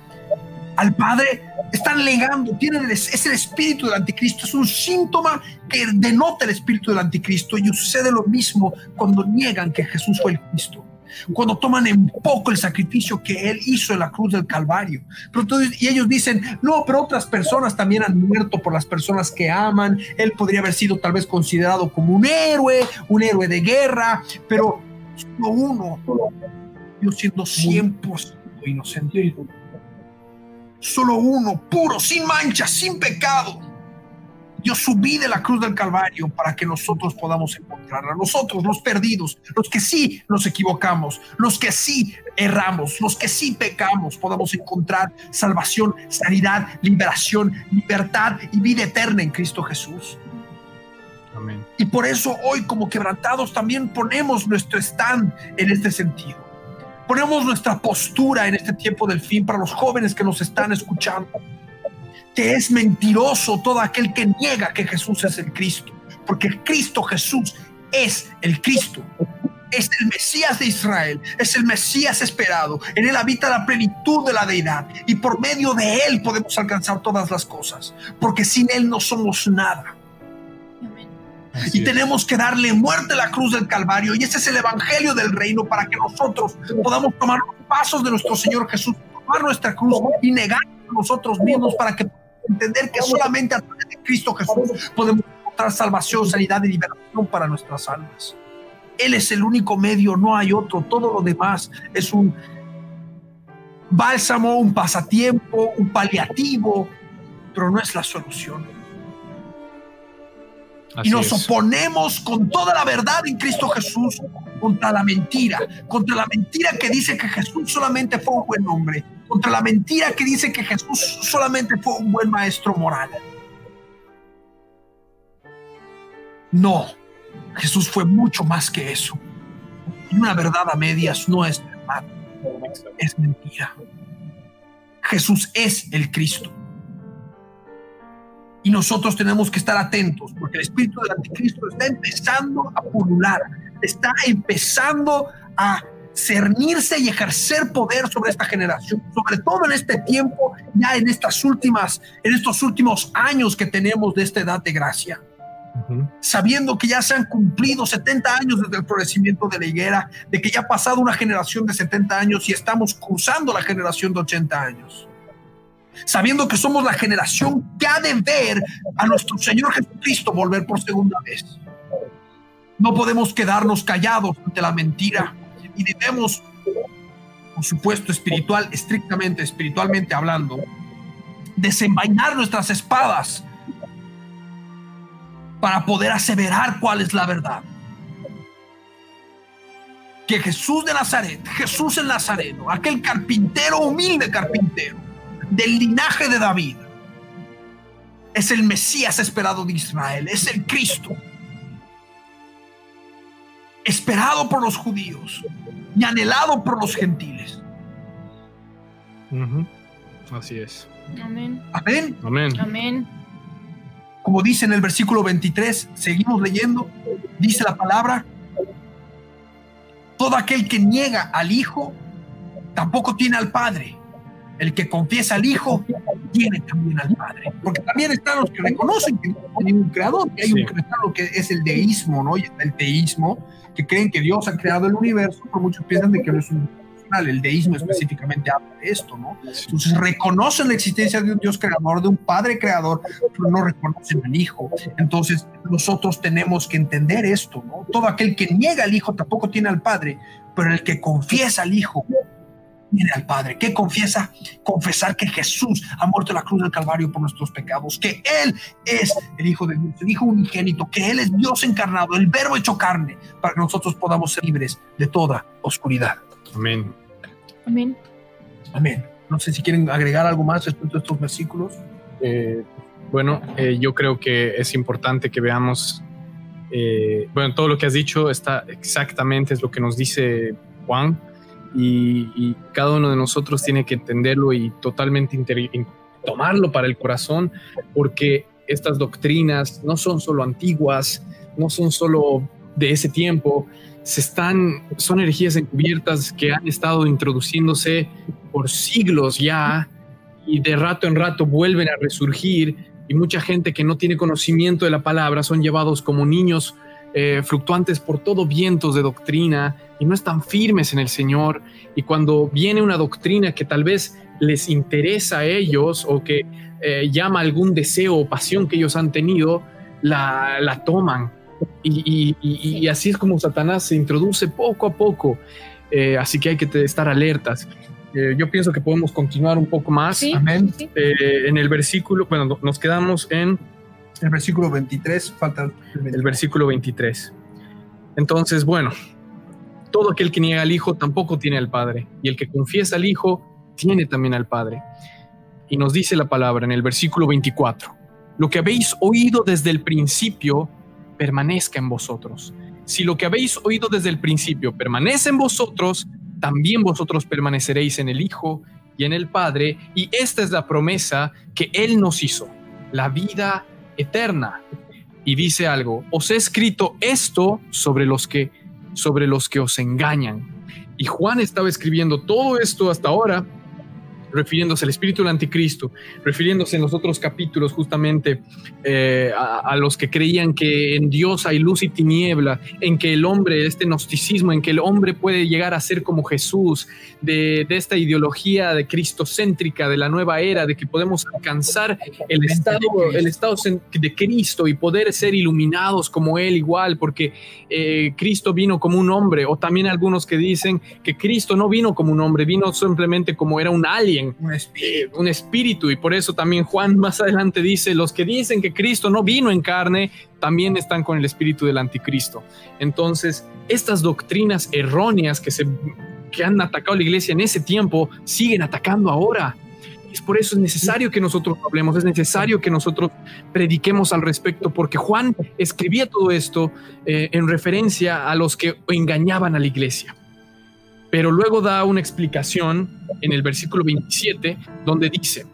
al Padre. Están negando, tienen el- es el espíritu del anticristo, es un síntoma que denota el espíritu del anticristo y sucede lo mismo cuando niegan que Jesús fue el Cristo. Cuando toman en poco el sacrificio que Él hizo en la cruz del Calvario. Pero entonces- y ellos dicen, no, pero otras personas también han muerto por las personas que aman. Él podría haber sido tal vez considerado como un héroe, un héroe de guerra, pero solo uno, yo siendo 100% inocente. Solo uno, puro, sin mancha, sin pecado. Dio su vida en la cruz del Calvario para que nosotros podamos encontrarla. Nosotros, los perdidos, los que sí nos equivocamos, los que sí erramos, los que sí pecamos, podamos encontrar salvación, sanidad, liberación, libertad y vida eterna en Cristo Jesús. Amén. Y por eso hoy como quebrantados también ponemos nuestro stand en este sentido. Ponemos nuestra postura en este tiempo del fin para los jóvenes que nos están escuchando. Que es mentiroso todo aquel que niega que Jesús es el Cristo. Porque Cristo Jesús es el Cristo. Es el Mesías de Israel. Es el Mesías esperado. En él habita la plenitud de la deidad. Y por medio de él podemos alcanzar todas las cosas. Porque sin él no somos nada Así y es. tenemos que darle muerte a la cruz del Calvario. Y ese es el evangelio del reino para que nosotros podamos tomar los pasos de nuestro Señor Jesús, tomar nuestra cruz y negar a nosotros mismos para que entender que solamente a través de Cristo Jesús podemos encontrar salvación, sanidad y liberación para nuestras almas. Él es el único medio, no hay otro. Todo lo demás es un bálsamo, un pasatiempo, un paliativo, pero no es la solución. Así y nos es. oponemos con toda la verdad en Cristo Jesús contra la mentira, contra la mentira que dice que Jesús solamente fue un buen hombre, contra la mentira que dice que Jesús solamente fue un buen maestro moral. No, Jesús fue mucho más que eso. Una verdad a medias no es verdad, es mentira. Jesús es el Cristo. Y nosotros tenemos que estar atentos, porque el espíritu del anticristo está empezando a pulular, está empezando a cernirse y ejercer poder sobre esta generación, sobre todo en este tiempo, ya en estas últimas, en estos últimos años que tenemos de esta edad de gracia Ujú. sabiendo que ya se han cumplido 70 años desde el florecimiento de la higuera, de que ya ha pasado una generación de 70 años y estamos cruzando la generación de 80 años. Sabiendo que somos la generación que ha de ver a nuestro Señor Jesucristo volver por segunda vez. No podemos quedarnos callados ante la mentira y debemos, por supuesto, espiritual, estrictamente espiritualmente hablando, desenvainar nuestras espadas para poder aseverar cuál es la verdad. Que Jesús de Nazaret, Jesús el Nazareno, aquel carpintero, humilde carpintero, del linaje de David, es el Mesías esperado de Israel, es el Cristo, esperado por los judíos y anhelado por los gentiles. Así es. Amén. Amén. Amén. Amén. como dice en el versículo 23, seguimos leyendo, dice la palabra, todo aquel que niega al Hijo, tampoco tiene al Padre. El que confiesa al Hijo, tiene también al Padre. Porque también están los que reconocen que no hay un creador, que hay Sí. un creador que es el deísmo, ¿no? Y está el teísmo, que creen que Dios ha creado el universo, pero muchos piensan de que no es un personal. El deísmo específicamente habla de esto, ¿no? Entonces reconocen la existencia de un Dios creador, de un Padre creador, pero no reconocen al Hijo. Entonces nosotros tenemos que entender esto, ¿no? Todo aquel que niega al Hijo tampoco tiene al Padre, pero el que confiesa al Hijo tiene al Padre. ¿Qué confiesa? Confesar que Jesús ha muerto en la cruz del Calvario por nuestros pecados, que Él es el Hijo de Dios, el Hijo unigénito, que Él es Dios encarnado, el Verbo hecho carne, para que nosotros podamos ser libres de toda oscuridad. Amén. Amén. Amén. No sé si quieren agregar algo más respecto a estos versículos. Eh, bueno, eh, yo creo que es importante que veamos, eh, bueno, todo lo que has dicho está exactamente es lo que nos dice Juan y, cada uno de nosotros tiene que entenderlo y totalmente tomarlo para el corazón porque estas doctrinas no son solo antiguas, no son solo de ese tiempo, se están, son herejías encubiertas que han estado introduciéndose por siglos ya y de rato en rato vuelven a resurgir y mucha gente que no tiene conocimiento de la palabra son llevados como niños eh, fluctuantes por todo vientos de doctrina y no están firmes en el Señor y cuando viene una doctrina que tal vez les interesa a ellos o que eh, llama algún deseo o pasión que ellos han tenido, la, la toman y, y- y- y así es como Satanás se introduce poco a poco. Eh, así que hay que estar alertas. Eh, yo pienso que podemos continuar un poco más. Sí. Amén. sí. Eh, en el versículo, bueno, no- nos quedamos en El versículo 23, falta el el 23. versículo 23. Entonces, bueno, todo aquel que niega al Hijo tampoco tiene al Padre, y el que confiesa al Hijo tiene también al Padre. Y nos dice la palabra en el versículo 24, lo que habéis oído desde el principio permanezca en vosotros. Si lo que habéis oído desde el principio permanece en vosotros, también vosotros permaneceréis en el Hijo y en el Padre, y esta es la promesa que Él nos hizo, la vida eterna. Y dice algo, os he escrito esto sobre los que sobre los que os engañan. Y Juan estaba escribiendo todo esto hasta ahora, refiriéndose al espíritu del anticristo, refiriéndose en los otros capítulos justamente eh, a, los que creían que en Dios hay luz y tiniebla, en que el hombre, este gnosticismo, en que el hombre puede llegar a ser como Jesús, de, esta ideología de cristocéntrica, de la nueva era, de que podemos alcanzar el estado, el estado de Cristo y poder ser iluminados como Él igual, porque eh, Cristo vino como un hombre, o también algunos que dicen que Cristo no vino como un hombre, vino simplemente como era un alien, Un espíritu. eh, un espíritu, y por eso también Juan más adelante dice, los que dicen que Cristo no vino en carne, también están con el espíritu del anticristo. Entonces, estas doctrinas erróneas que, se, que han atacado la iglesia en ese tiempo, siguen atacando ahora. Es por eso es necesario que nosotros hablemos, es necesario que nosotros prediquemos al respecto, porque Juan escribía todo esto eh, en referencia a los que engañaban a la iglesia. Pero luego da una explicación en el versículo 27, donde dice,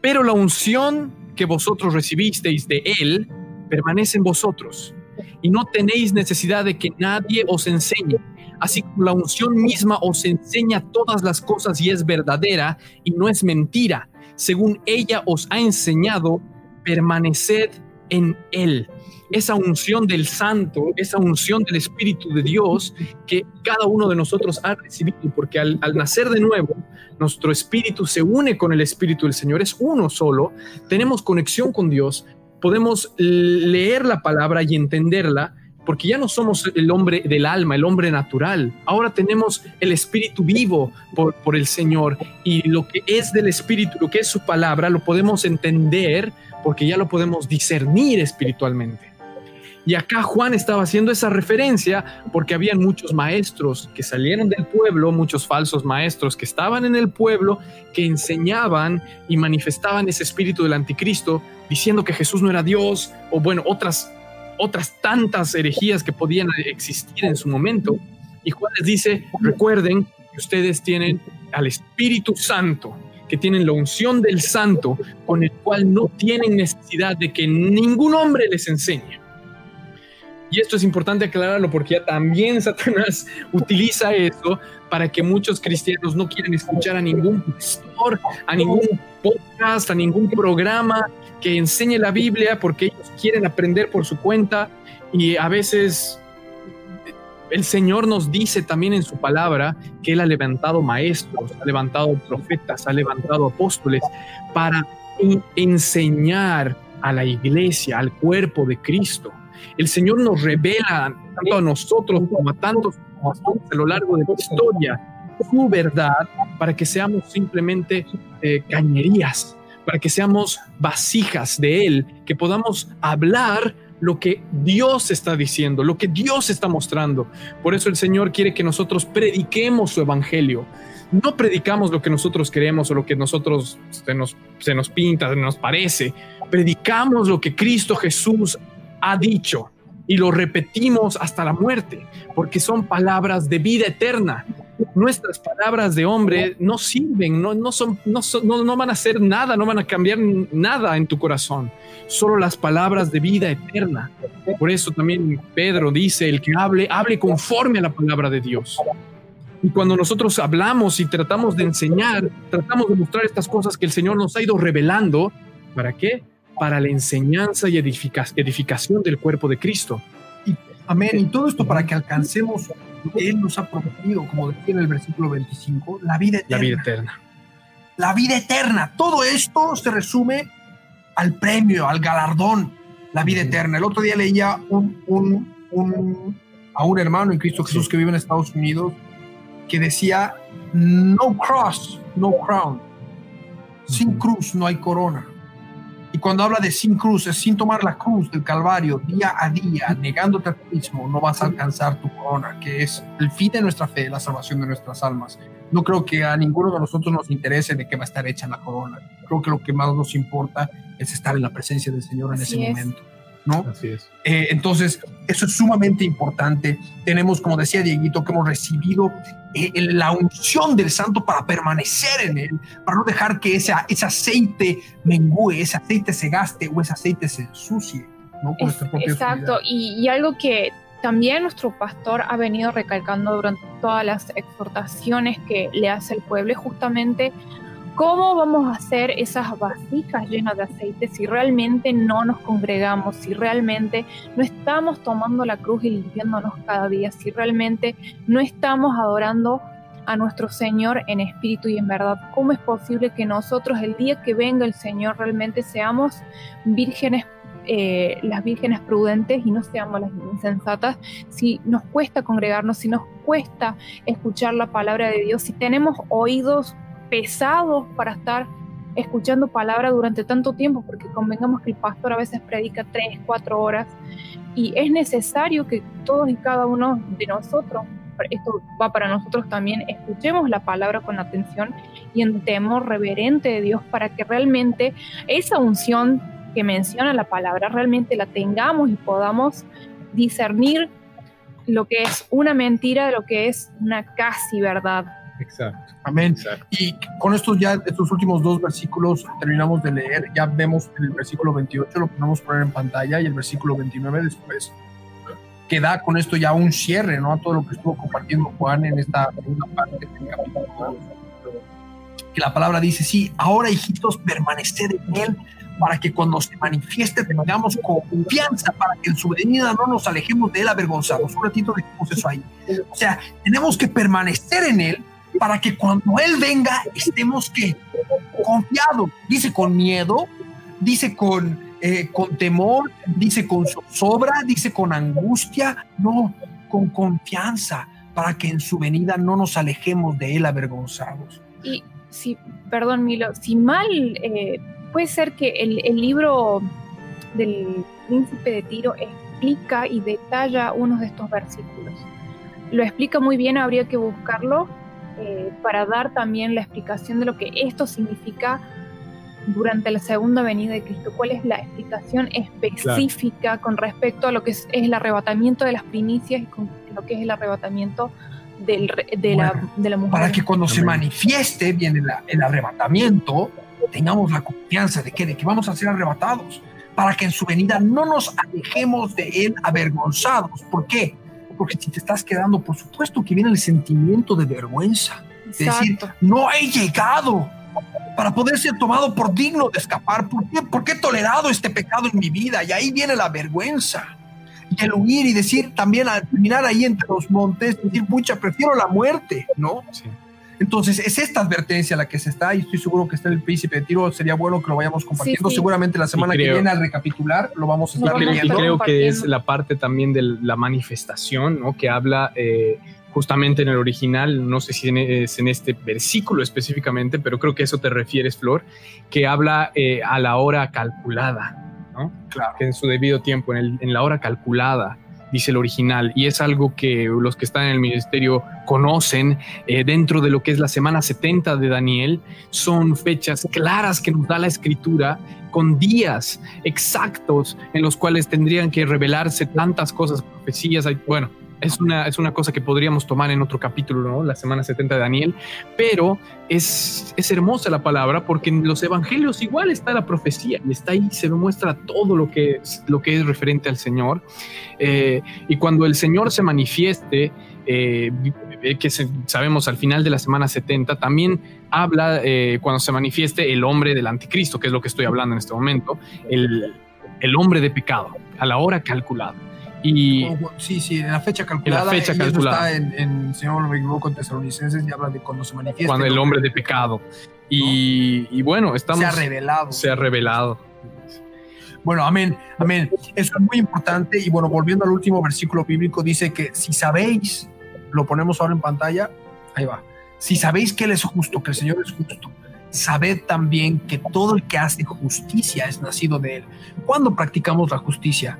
pero la unción que vosotros recibisteis de él permanece en vosotros, y no tenéis necesidad de que nadie os enseñe, así como la unción misma os enseña todas las cosas y es verdadera y no es mentira, según ella os ha enseñado, permaneced en él. Esa unción del santo, esa unción del Espíritu de Dios que cada uno de nosotros ha recibido, porque al, nacer de nuevo, nuestro espíritu se une con el Espíritu del Señor, es uno solo, tenemos conexión con Dios, podemos leer la palabra y entenderla, porque ya no somos el hombre del alma, el hombre natural. Ahora tenemos el espíritu vivo por, por, el Señor y lo que es del espíritu, lo que es su palabra, lo podemos entender porque ya lo podemos discernir espiritualmente. Y acá Juan estaba haciendo esa referencia porque habían muchos maestros que salieron del pueblo, muchos falsos maestros que estaban en el pueblo, que enseñaban y manifestaban ese espíritu del anticristo, diciendo que Jesús no era Dios, o bueno, otras, otras tantas herejías que podían existir en su momento. Y Juan les dice, recuerden que ustedes tienen al Espíritu Santo, que tienen la unción del Santo, con el cual no tienen necesidad de que ningún hombre les enseñe. Y esto es importante aclararlo porque ya también Satanás utiliza eso para que muchos cristianos no quieran escuchar a ningún pastor, a ningún podcast, a ningún programa que enseñe la Biblia porque ellos quieren aprender por su cuenta y a veces el Señor nos dice también en su palabra que Él ha levantado maestros, ha levantado profetas, ha levantado apóstoles para enseñar a la iglesia, al cuerpo de Cristo. El Señor nos revela tanto a nosotros como a tantos a lo largo de la historia su verdad para que seamos simplemente eh, cañerías, para que seamos vasijas de Él, que podamos hablar lo que Dios está diciendo, lo que Dios está mostrando. Por eso el Señor quiere que nosotros prediquemos su evangelio. No predicamos lo que nosotros queremos o lo que nosotros se nos, se nos pinta, se nos parece. Predicamos lo que Cristo Jesús ha dicho y lo repetimos hasta la muerte, porque son palabras de vida eterna. Nuestras palabras de hombre no sirven, no, no, son, no, son, no, no van a hacer nada, no van a cambiar nada en tu corazón. Solo las palabras de vida eterna. Por eso también Pedro dice, el que hable, hable conforme a la palabra de Dios. Y cuando nosotros hablamos y tratamos de enseñar, tratamos de mostrar estas cosas que el Señor nos ha ido revelando, ¿para qué? Para la enseñanza y edifica edificación del cuerpo de Cristo. Y, amén. Y todo esto para que alcancemos lo que Él nos ha prometido, como decía en el versículo 25, la vida eterna. La vida eterna. La vida eterna. Todo esto se resume al premio, al galardón, la vida eterna. El otro día leía un, un, un, a un hermano en Cristo Jesús que vive en Estados Unidos que decía, no cross, no crown. Sin cruz no hay corona. Y cuando habla de sin cruz, es sin tomar la cruz del Calvario día a día, negándote a ti mismo, no vas a alcanzar tu corona, que es el fin de nuestra fe, la salvación de nuestras almas. No creo que a ninguno de nosotros nos interese de qué va a estar hecha la corona. Creo que lo que más nos importa es estar en la presencia del Señor en Así ese es. momento. ¿No? Así es. Eh, entonces, eso es sumamente importante. Tenemos, como decía Dieguito, que hemos recibido eh, la unción del santo para permanecer en él, para no dejar que ese, ese aceite mengüe, ese aceite se gaste o ese aceite se ensucie. ¿no? Con Es- nuestra propia exacto, y, y algo que también nuestro pastor ha venido recalcando durante todas las exhortaciones que le hace el pueblo justamente cómo vamos a hacer esas vasijas llenas de aceite si realmente no nos congregamos, si realmente no estamos tomando la cruz y limpiándonos cada día, si realmente no estamos adorando a nuestro Señor en espíritu y en verdad. ¿Cómo es posible que nosotros el día que venga el Señor realmente seamos vírgenes eh, las vírgenes prudentes y no seamos las insensatas, si nos cuesta congregarnos, si nos cuesta escuchar la palabra de Dios, si tenemos oídos pesados para estar escuchando palabra durante tanto tiempo, porque convengamos que el pastor a veces predica tres, cuatro horas, y es necesario que todos y cada uno de nosotros, esto va para nosotros también, escuchemos la palabra con atención y en temor reverente de Dios para que realmente esa unción que menciona la palabra realmente la tengamos y podamos discernir lo que es una mentira de lo que es una casi verdad. Exacto. Amén. Y con estos ya, estos últimos dos versículos terminamos de leer, ya vemos el versículo 28, lo podemos poner en pantalla, y el versículo 29 después, que da con esto ya un cierre, ¿no? A todo lo que estuvo compartiendo Juan en esta segunda parte del capítulo Que la palabra dice, sí, ahora hijitos, permaneced en él para que cuando se manifieste tengamos confianza, para que en su venida no nos alejemos de él avergonzados. Un ratito dijimos eso ahí. O sea, tenemos que permanecer en él para que cuando él venga estemos que confiados. Dice con miedo, dice con, eh, con temor, dice con zozobra, dice con angustia, no, con confianza, para que en su venida no nos alejemos de él avergonzados. Y si, perdón Milo, si mal... Eh, puede ser que el, libro del príncipe de Tiro explica y detalla unos de estos versículos. Lo explica muy bien, habría que buscarlo eh, para dar también la explicación de lo que esto significa durante la segunda venida de Cristo. ¿Cuál es la explicación específica con respecto a lo que es, el arrebatamiento de las primicias y con lo que es el arrebatamiento del, de, la, de, la, mujer? Para que cuando se manifieste bien el arrebatamiento, tengamos la confianza de que, de que vamos a ser arrebatados, para que en su venida no nos alejemos de Él avergonzados. ¿Por qué? Porque si te estás quedando, por supuesto que viene el sentimiento de vergüenza, de decir, no he llegado para poder ser tomado por digno de escapar. ¿Por qué? ¿Por qué he tolerado este pecado en mi vida? Y ahí viene la vergüenza. Y el huir y decir también al terminar ahí entre los montes, decir, pucha, prefiero la muerte, ¿no? Sí. Entonces, es esta advertencia la que se está, y estoy seguro que está en el príncipe de tiro. Sería bueno que lo vayamos compartiendo. Seguramente la semana que viene al recapitular lo vamos a estar leyendo. Y creo que es la parte también de la manifestación, ¿no? Que habla eh, justamente en el original, no sé si es en este versículo específicamente, pero creo que eso te refieres, Flor, que habla eh, a la hora calculada, ¿no? Claro. Que en su debido tiempo, en, en la hora calculada dice el original, y es algo que los que están en el ministerio conocen eh, dentro de lo que es la semana 70 de Daniel, son fechas claras que nos da la escritura con días exactos en los cuales tendrían que revelarse tantas cosas, profecías, bueno, es una, es una cosa que podríamos tomar en otro capítulo, ¿no? La semana 70 de Daniel, pero es, es hermosa la palabra porque en los evangelios igual está la profecía y está ahí, se muestra todo lo que es, lo que es referente al Señor. Eh, y cuando el Señor se manifieste, eh, que sabemos al final de la semana 70, también habla eh, cuando se manifieste el hombre del anticristo, que es lo que estoy hablando en este momento, el, el hombre de pecado, a la hora calculada. Y sí, sí, en la fecha calculada. En la fecha calculada. Está en, si no me equivoco, en Tesalonicenses y habla de cuando se manifiesta. Cuando el hombre de pecado. Y, y, bueno, estamos. Se ha revelado. Se ha revelado. Bueno, amén, amén. Eso es muy importante. Y bueno, volviendo al último versículo bíblico, dice que si sabéis, lo ponemos ahora en pantalla, ahí va. Si sabéis que Él es justo, que el Señor es justo, sabed también que todo el que hace justicia es nacido de Él. ¿Cuándo practicamos la justicia?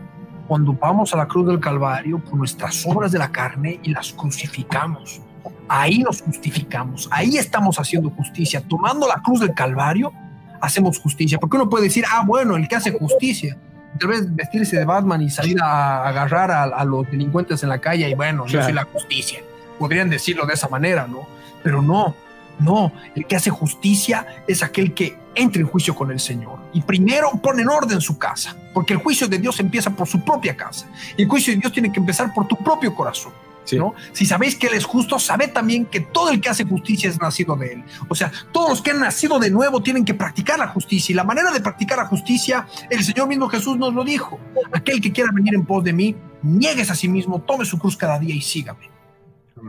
Cuando vamos a la cruz del Calvario por nuestras obras de la carne y las crucificamos. Ahí nos justificamos, ahí estamos haciendo justicia. Tomando la cruz del Calvario, hacemos justicia. Porque uno puede decir, ah, bueno, el que hace justicia. Tal vez vestirse de Batman y salir a agarrar a, los delincuentes en la calle y bueno, yo soy la justicia. Podrían decirlo de esa manera, ¿no? Pero no, no, el que hace justicia es aquel que entre en juicio con el Señor y primero pone en orden su casa, porque el juicio de Dios empieza por su propia casa y el juicio de Dios tiene que empezar por tu propio corazón. Sí. ¿no? Si sabéis que Él es justo, sabed también que todo el que hace justicia es nacido de Él. O sea, todos los que han nacido de nuevo tienen que practicar la justicia. Y la manera de practicar la justicia, el Señor mismo Jesús nos lo dijo. Aquel que quiera venir en pos de mí, niegues a sí mismo, tome su cruz cada día y sígame.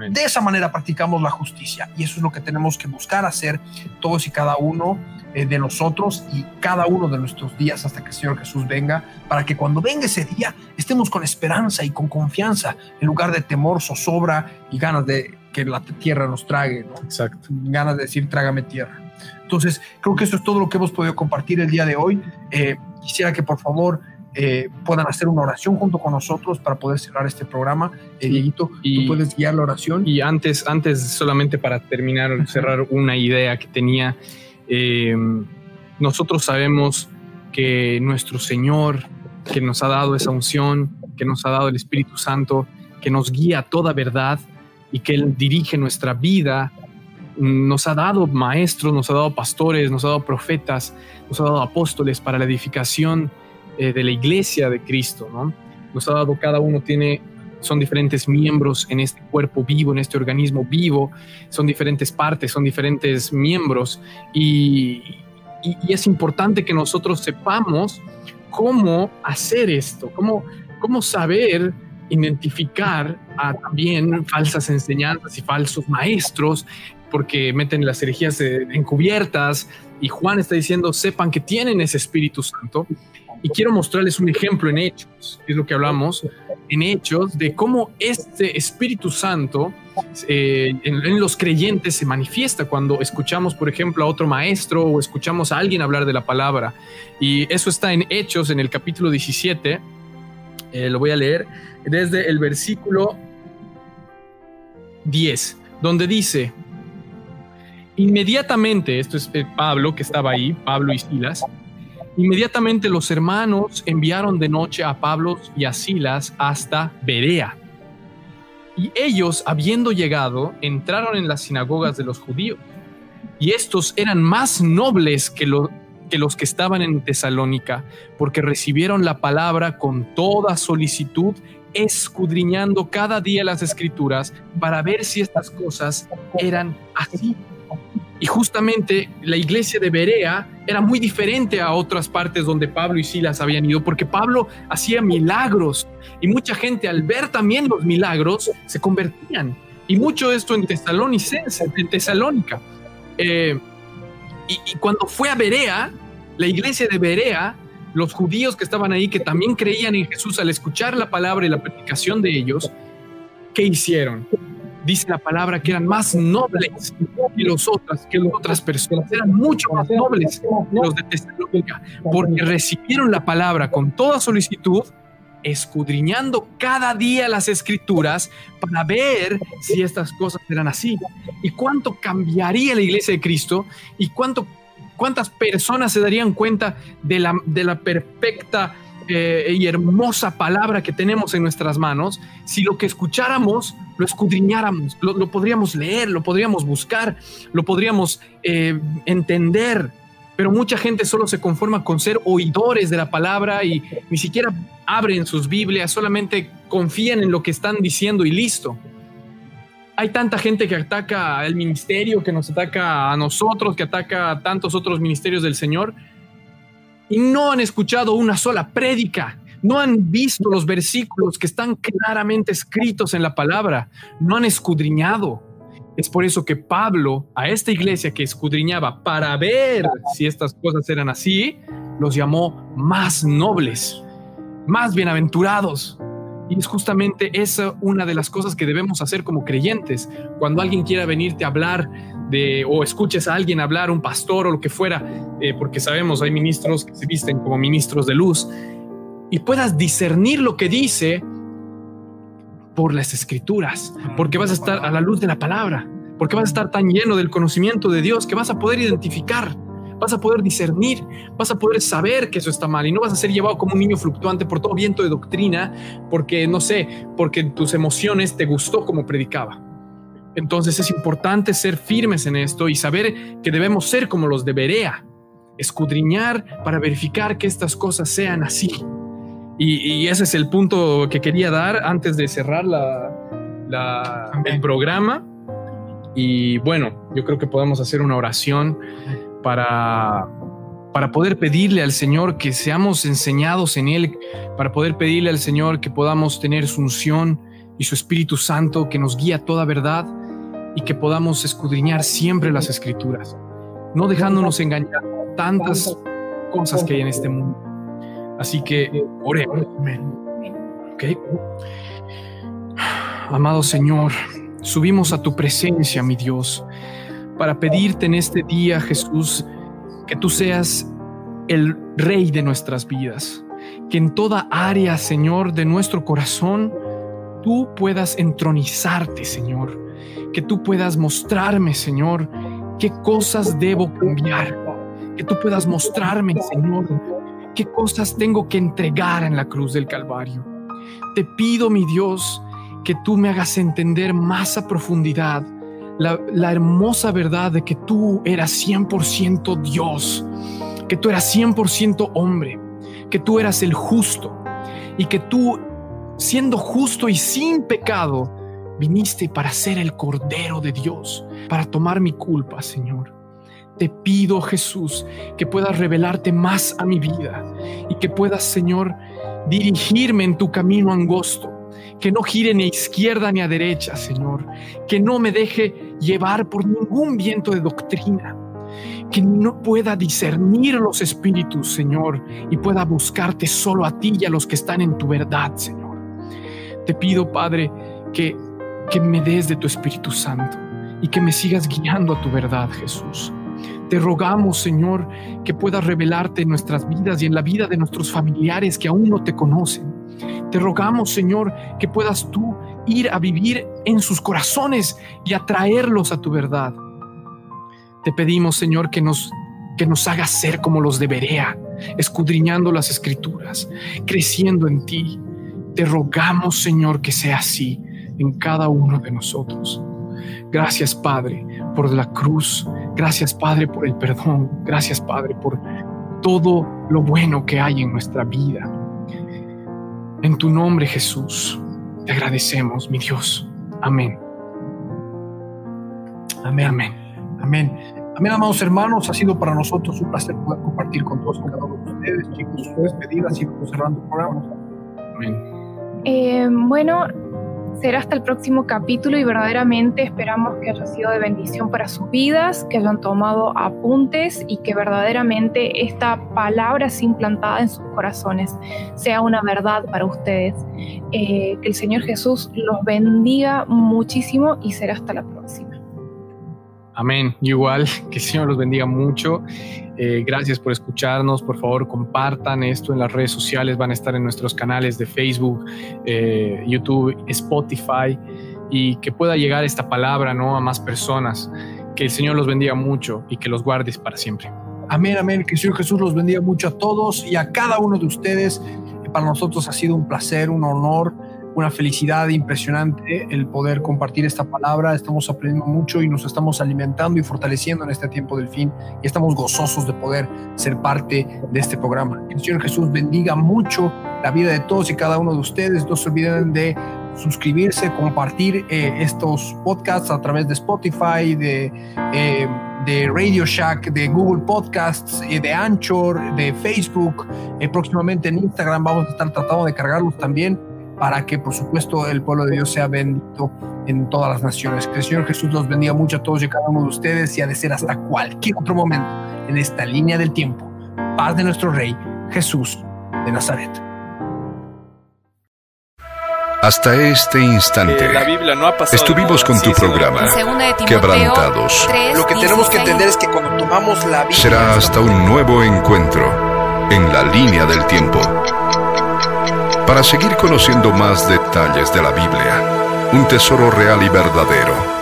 De esa manera practicamos la justicia. Y eso es lo que tenemos que buscar hacer todos y cada uno eh, de nosotros y cada uno de nuestros días hasta que el Señor Jesús venga, para que cuando venga ese día estemos con esperanza y con confianza, en lugar de temor, zozobra y ganas de que la tierra nos trague, ¿no? Exacto. ganas de decir trágame tierra. Entonces, creo que eso es todo lo que hemos podido compartir el día de hoy. Eh, quisiera que por favor eh, puedan hacer una oración junto con nosotros para poder cerrar este programa. Eh, Dieguito, Y- tú puedes guiar la oración. Y antes, antes solamente para terminar, cerrar una idea que tenía, eh, nosotros sabemos que nuestro Señor, que nos ha dado esa unción, que nos ha dado el Espíritu Santo, que nos guía a toda verdad y que Él dirige nuestra vida, nos ha dado maestros, nos ha dado pastores, nos ha dado profetas, nos ha dado apóstoles para la edificación eh, de la iglesia de Cristo, ¿no? Nos ha dado, cada uno tiene son diferentes miembros en este cuerpo vivo, en este organismo vivo, son diferentes partes, son diferentes miembros y, y- es importante que nosotros sepamos cómo hacer esto, cómo, cómo saber identificar a también falsas enseñanzas y falsos maestros, porque meten las herejías eh, encubiertas y Juan está diciendo, sepan que tienen ese Espíritu Santo. Y quiero mostrarles un ejemplo en Hechos, es lo que hablamos, en Hechos, de cómo este Espíritu Santo eh, en, en los creyentes se manifiesta cuando escuchamos, por ejemplo, a otro maestro o escuchamos a alguien hablar de la palabra. Y eso está en Hechos, en el capítulo 17. Eh, lo voy a leer desde el versículo 10, donde dice, inmediatamente, esto es eh, Pablo que estaba ahí, Pablo y Silas, Inmediatamente los hermanos enviaron de noche a Pablo y a Silas hasta Berea. Y ellos, habiendo llegado, entraron en las sinagogas de los judíos. Y estos eran más nobles que, que los que estaban en Tesalónica, porque recibieron la palabra con toda solicitud, escudriñando cada día las escrituras para ver si estas cosas eran así. Y justamente la iglesia de Berea era muy diferente a otras partes donde Pablo y Silas habían ido, porque Pablo hacía milagros y mucha gente al ver también los milagros se convertían. Y mucho esto en en Tesalónica. Eh, y, y cuando fue a Berea, la iglesia de Berea, los judíos que estaban ahí, que también creían en Jesús al escuchar la palabra y la predicación de ellos, ¿qué hicieron? Dice la palabra que eran más nobles que los otras, que las otras personas, eran mucho más nobles que los de Tesalónica, porque recibieron la palabra con toda solicitud, escudriñando cada día las escrituras para ver si estas cosas eran así. Y cuánto cambiaría la iglesia de Cristo y cuánto, cuántas personas se darían cuenta de la, de la perfecta eh, y hermosa palabra que tenemos en nuestras manos si lo que escucháramos lo escudriñáramos, lo, podríamos leer, lo podríamos buscar, lo podríamos eh, entender. Pero mucha gente solo se conforma con ser oidores de la palabra y ni siquiera abren sus Biblias, solamente confían en lo que están diciendo y listo. Hay tanta gente que ataca al ministerio, que nos ataca a nosotros, que ataca a tantos otros ministerios del Señor y no han escuchado una sola prédica, no han visto los versículos que están claramente escritos en la palabra, no han escudriñado. Es por eso que Pablo a esta iglesia que escudriñaba para ver si estas cosas eran así, los llamó más nobles, más bienaventurados. Y es justamente esa una de las cosas que debemos hacer como creyentes. Cuando alguien quiera venirte a hablar de, o escuches a alguien hablar, un pastor o lo que fuera, eh, porque sabemos hay ministros que se visten como ministros de luz, y puedas discernir lo que dice por las escrituras, porque vas a estar a la luz de la palabra, porque vas a estar tan lleno del conocimiento de Dios que vas a poder identificar, vas a poder discernir, vas a poder saber que eso está mal y no vas a ser llevado como un niño fluctuante por todo viento de doctrina, porque no sé, porque tus emociones te gustó como predicaba. Entonces es importante ser firmes en esto y saber que debemos ser como los de Berea, escudriñar para verificar que estas cosas sean así. Y, ese es el punto que quería dar antes de cerrar la, el programa. Y bueno, yo creo que podemos hacer una oración para, para poder pedirle al Señor que seamos enseñados en Él, para poder pedirle al Señor que podamos tener su unción y su Espíritu Santo que nos guía toda verdad y que podamos escudriñar siempre las escrituras, no dejándonos engañar tantas cosas que hay en este mundo. Así que oremos. Amado Señor, subimos a tu presencia, mi Dios, para pedirte en este día, Jesús, que tú seas el rey de nuestras vidas, que en toda área, Señor, de nuestro corazón, tú puedas entronizarte, Señor, que tú puedas mostrarme, Señor, qué cosas debo cambiar, que tú puedas mostrarme, Señor, qué cosas tengo que entregar en la cruz del Calvario. Te pido, mi Dios, que tú me hagas entender más a profundidad la, hermosa verdad de que tú eras 100% Dios, que tú eras 100% hombre, que tú eras el justo y que tú, siendo justo y sin pecado, viniste para ser el Cordero de Dios, para tomar mi culpa, Señor. Te pido, Jesús, que puedas revelarte más a mi vida y que puedas, Señor, dirigirme en tu camino angosto, que no gire ni a izquierda ni a derecha, Señor, que no me deje llevar por ningún viento de doctrina, que no pueda discernir los espíritus, Señor, y pueda buscarte solo a ti y a los que están en tu verdad, Señor. Te pido, Padre, que que me des de tu Espíritu Santo y que me sigas guiando a tu verdad, Jesús. Te rogamos, Señor, que puedas revelarte en nuestras vidas y en la vida de nuestros familiares que aún no te conocen. Te rogamos, Señor, que puedas tú ir a vivir en sus corazones y atraerlos a tu verdad. Te pedimos, Señor, que nos que nos hagas ser como los de Berea, escudriñando las escrituras, creciendo en ti. Te rogamos, Señor, que sea así en cada uno de nosotros. Gracias Padre por la cruz, gracias Padre por el perdón, gracias Padre por todo lo bueno que hay en nuestra vida. En tu nombre Jesús, te agradecemos, mi Dios. Amén. Amén, amén, amén. Amén, amados hermanos, ha sido para nosotros un placer poder compartir con todos y cada uno de ustedes, chicos, sus despedidas y cerrando el programa. Amén. Eh, bueno, será hasta el próximo capítulo y verdaderamente esperamos que haya sido de bendición para sus vidas, que hayan tomado apuntes y que verdaderamente esta palabra sea implantada en sus corazones sea una verdad para ustedes. Eh, que el Señor Jesús los bendiga muchísimo y será hasta la próxima. Amén. Igual, que el Señor los bendiga mucho. Eh, gracias por escucharnos. Por favor, compartan esto en las redes sociales. Van a estar en nuestros canales de Facebook, eh, YouTube, Spotify y que pueda llegar esta palabra ¿no? a más personas. Que el Señor los bendiga mucho y que los guardes para siempre. Amén, amén. Que el Señor Jesús los bendiga mucho a todos y a cada uno de ustedes. Para nosotros ha sido un placer, un honor una felicidad impresionante el poder compartir esta palabra. Estamos aprendiendo mucho y nos estamos alimentando y fortaleciendo en este tiempo del fin y estamos gozosos de poder ser parte de este programa. Que el Señor Jesús bendiga mucho la vida de todos y cada uno de ustedes. No se olviden de suscribirse, compartir eh, estos podcasts a través de Spotify, de, eh, de Radio Shack, de Google Podcasts, eh, de Anchor, de Facebook. próximamente en Instagram vamos a estar tratando de cargarlos también para que por supuesto el pueblo de Dios sea bendito en todas las naciones. Que el Señor Jesús los bendiga mucho a todos y cada uno de ustedes y ha de ser hasta cualquier otro momento en esta línea del tiempo. Paz de nuestro Rey, Jesús de Nazaret. Hasta este instante estuvimos con tu programa Quebrantados. Lo que tenemos que entender es que cuando tomamos la Biblia será hasta un nuevo encuentro en la línea del tiempo para seguir conociendo más detalles de la Biblia, un tesoro real y verdadero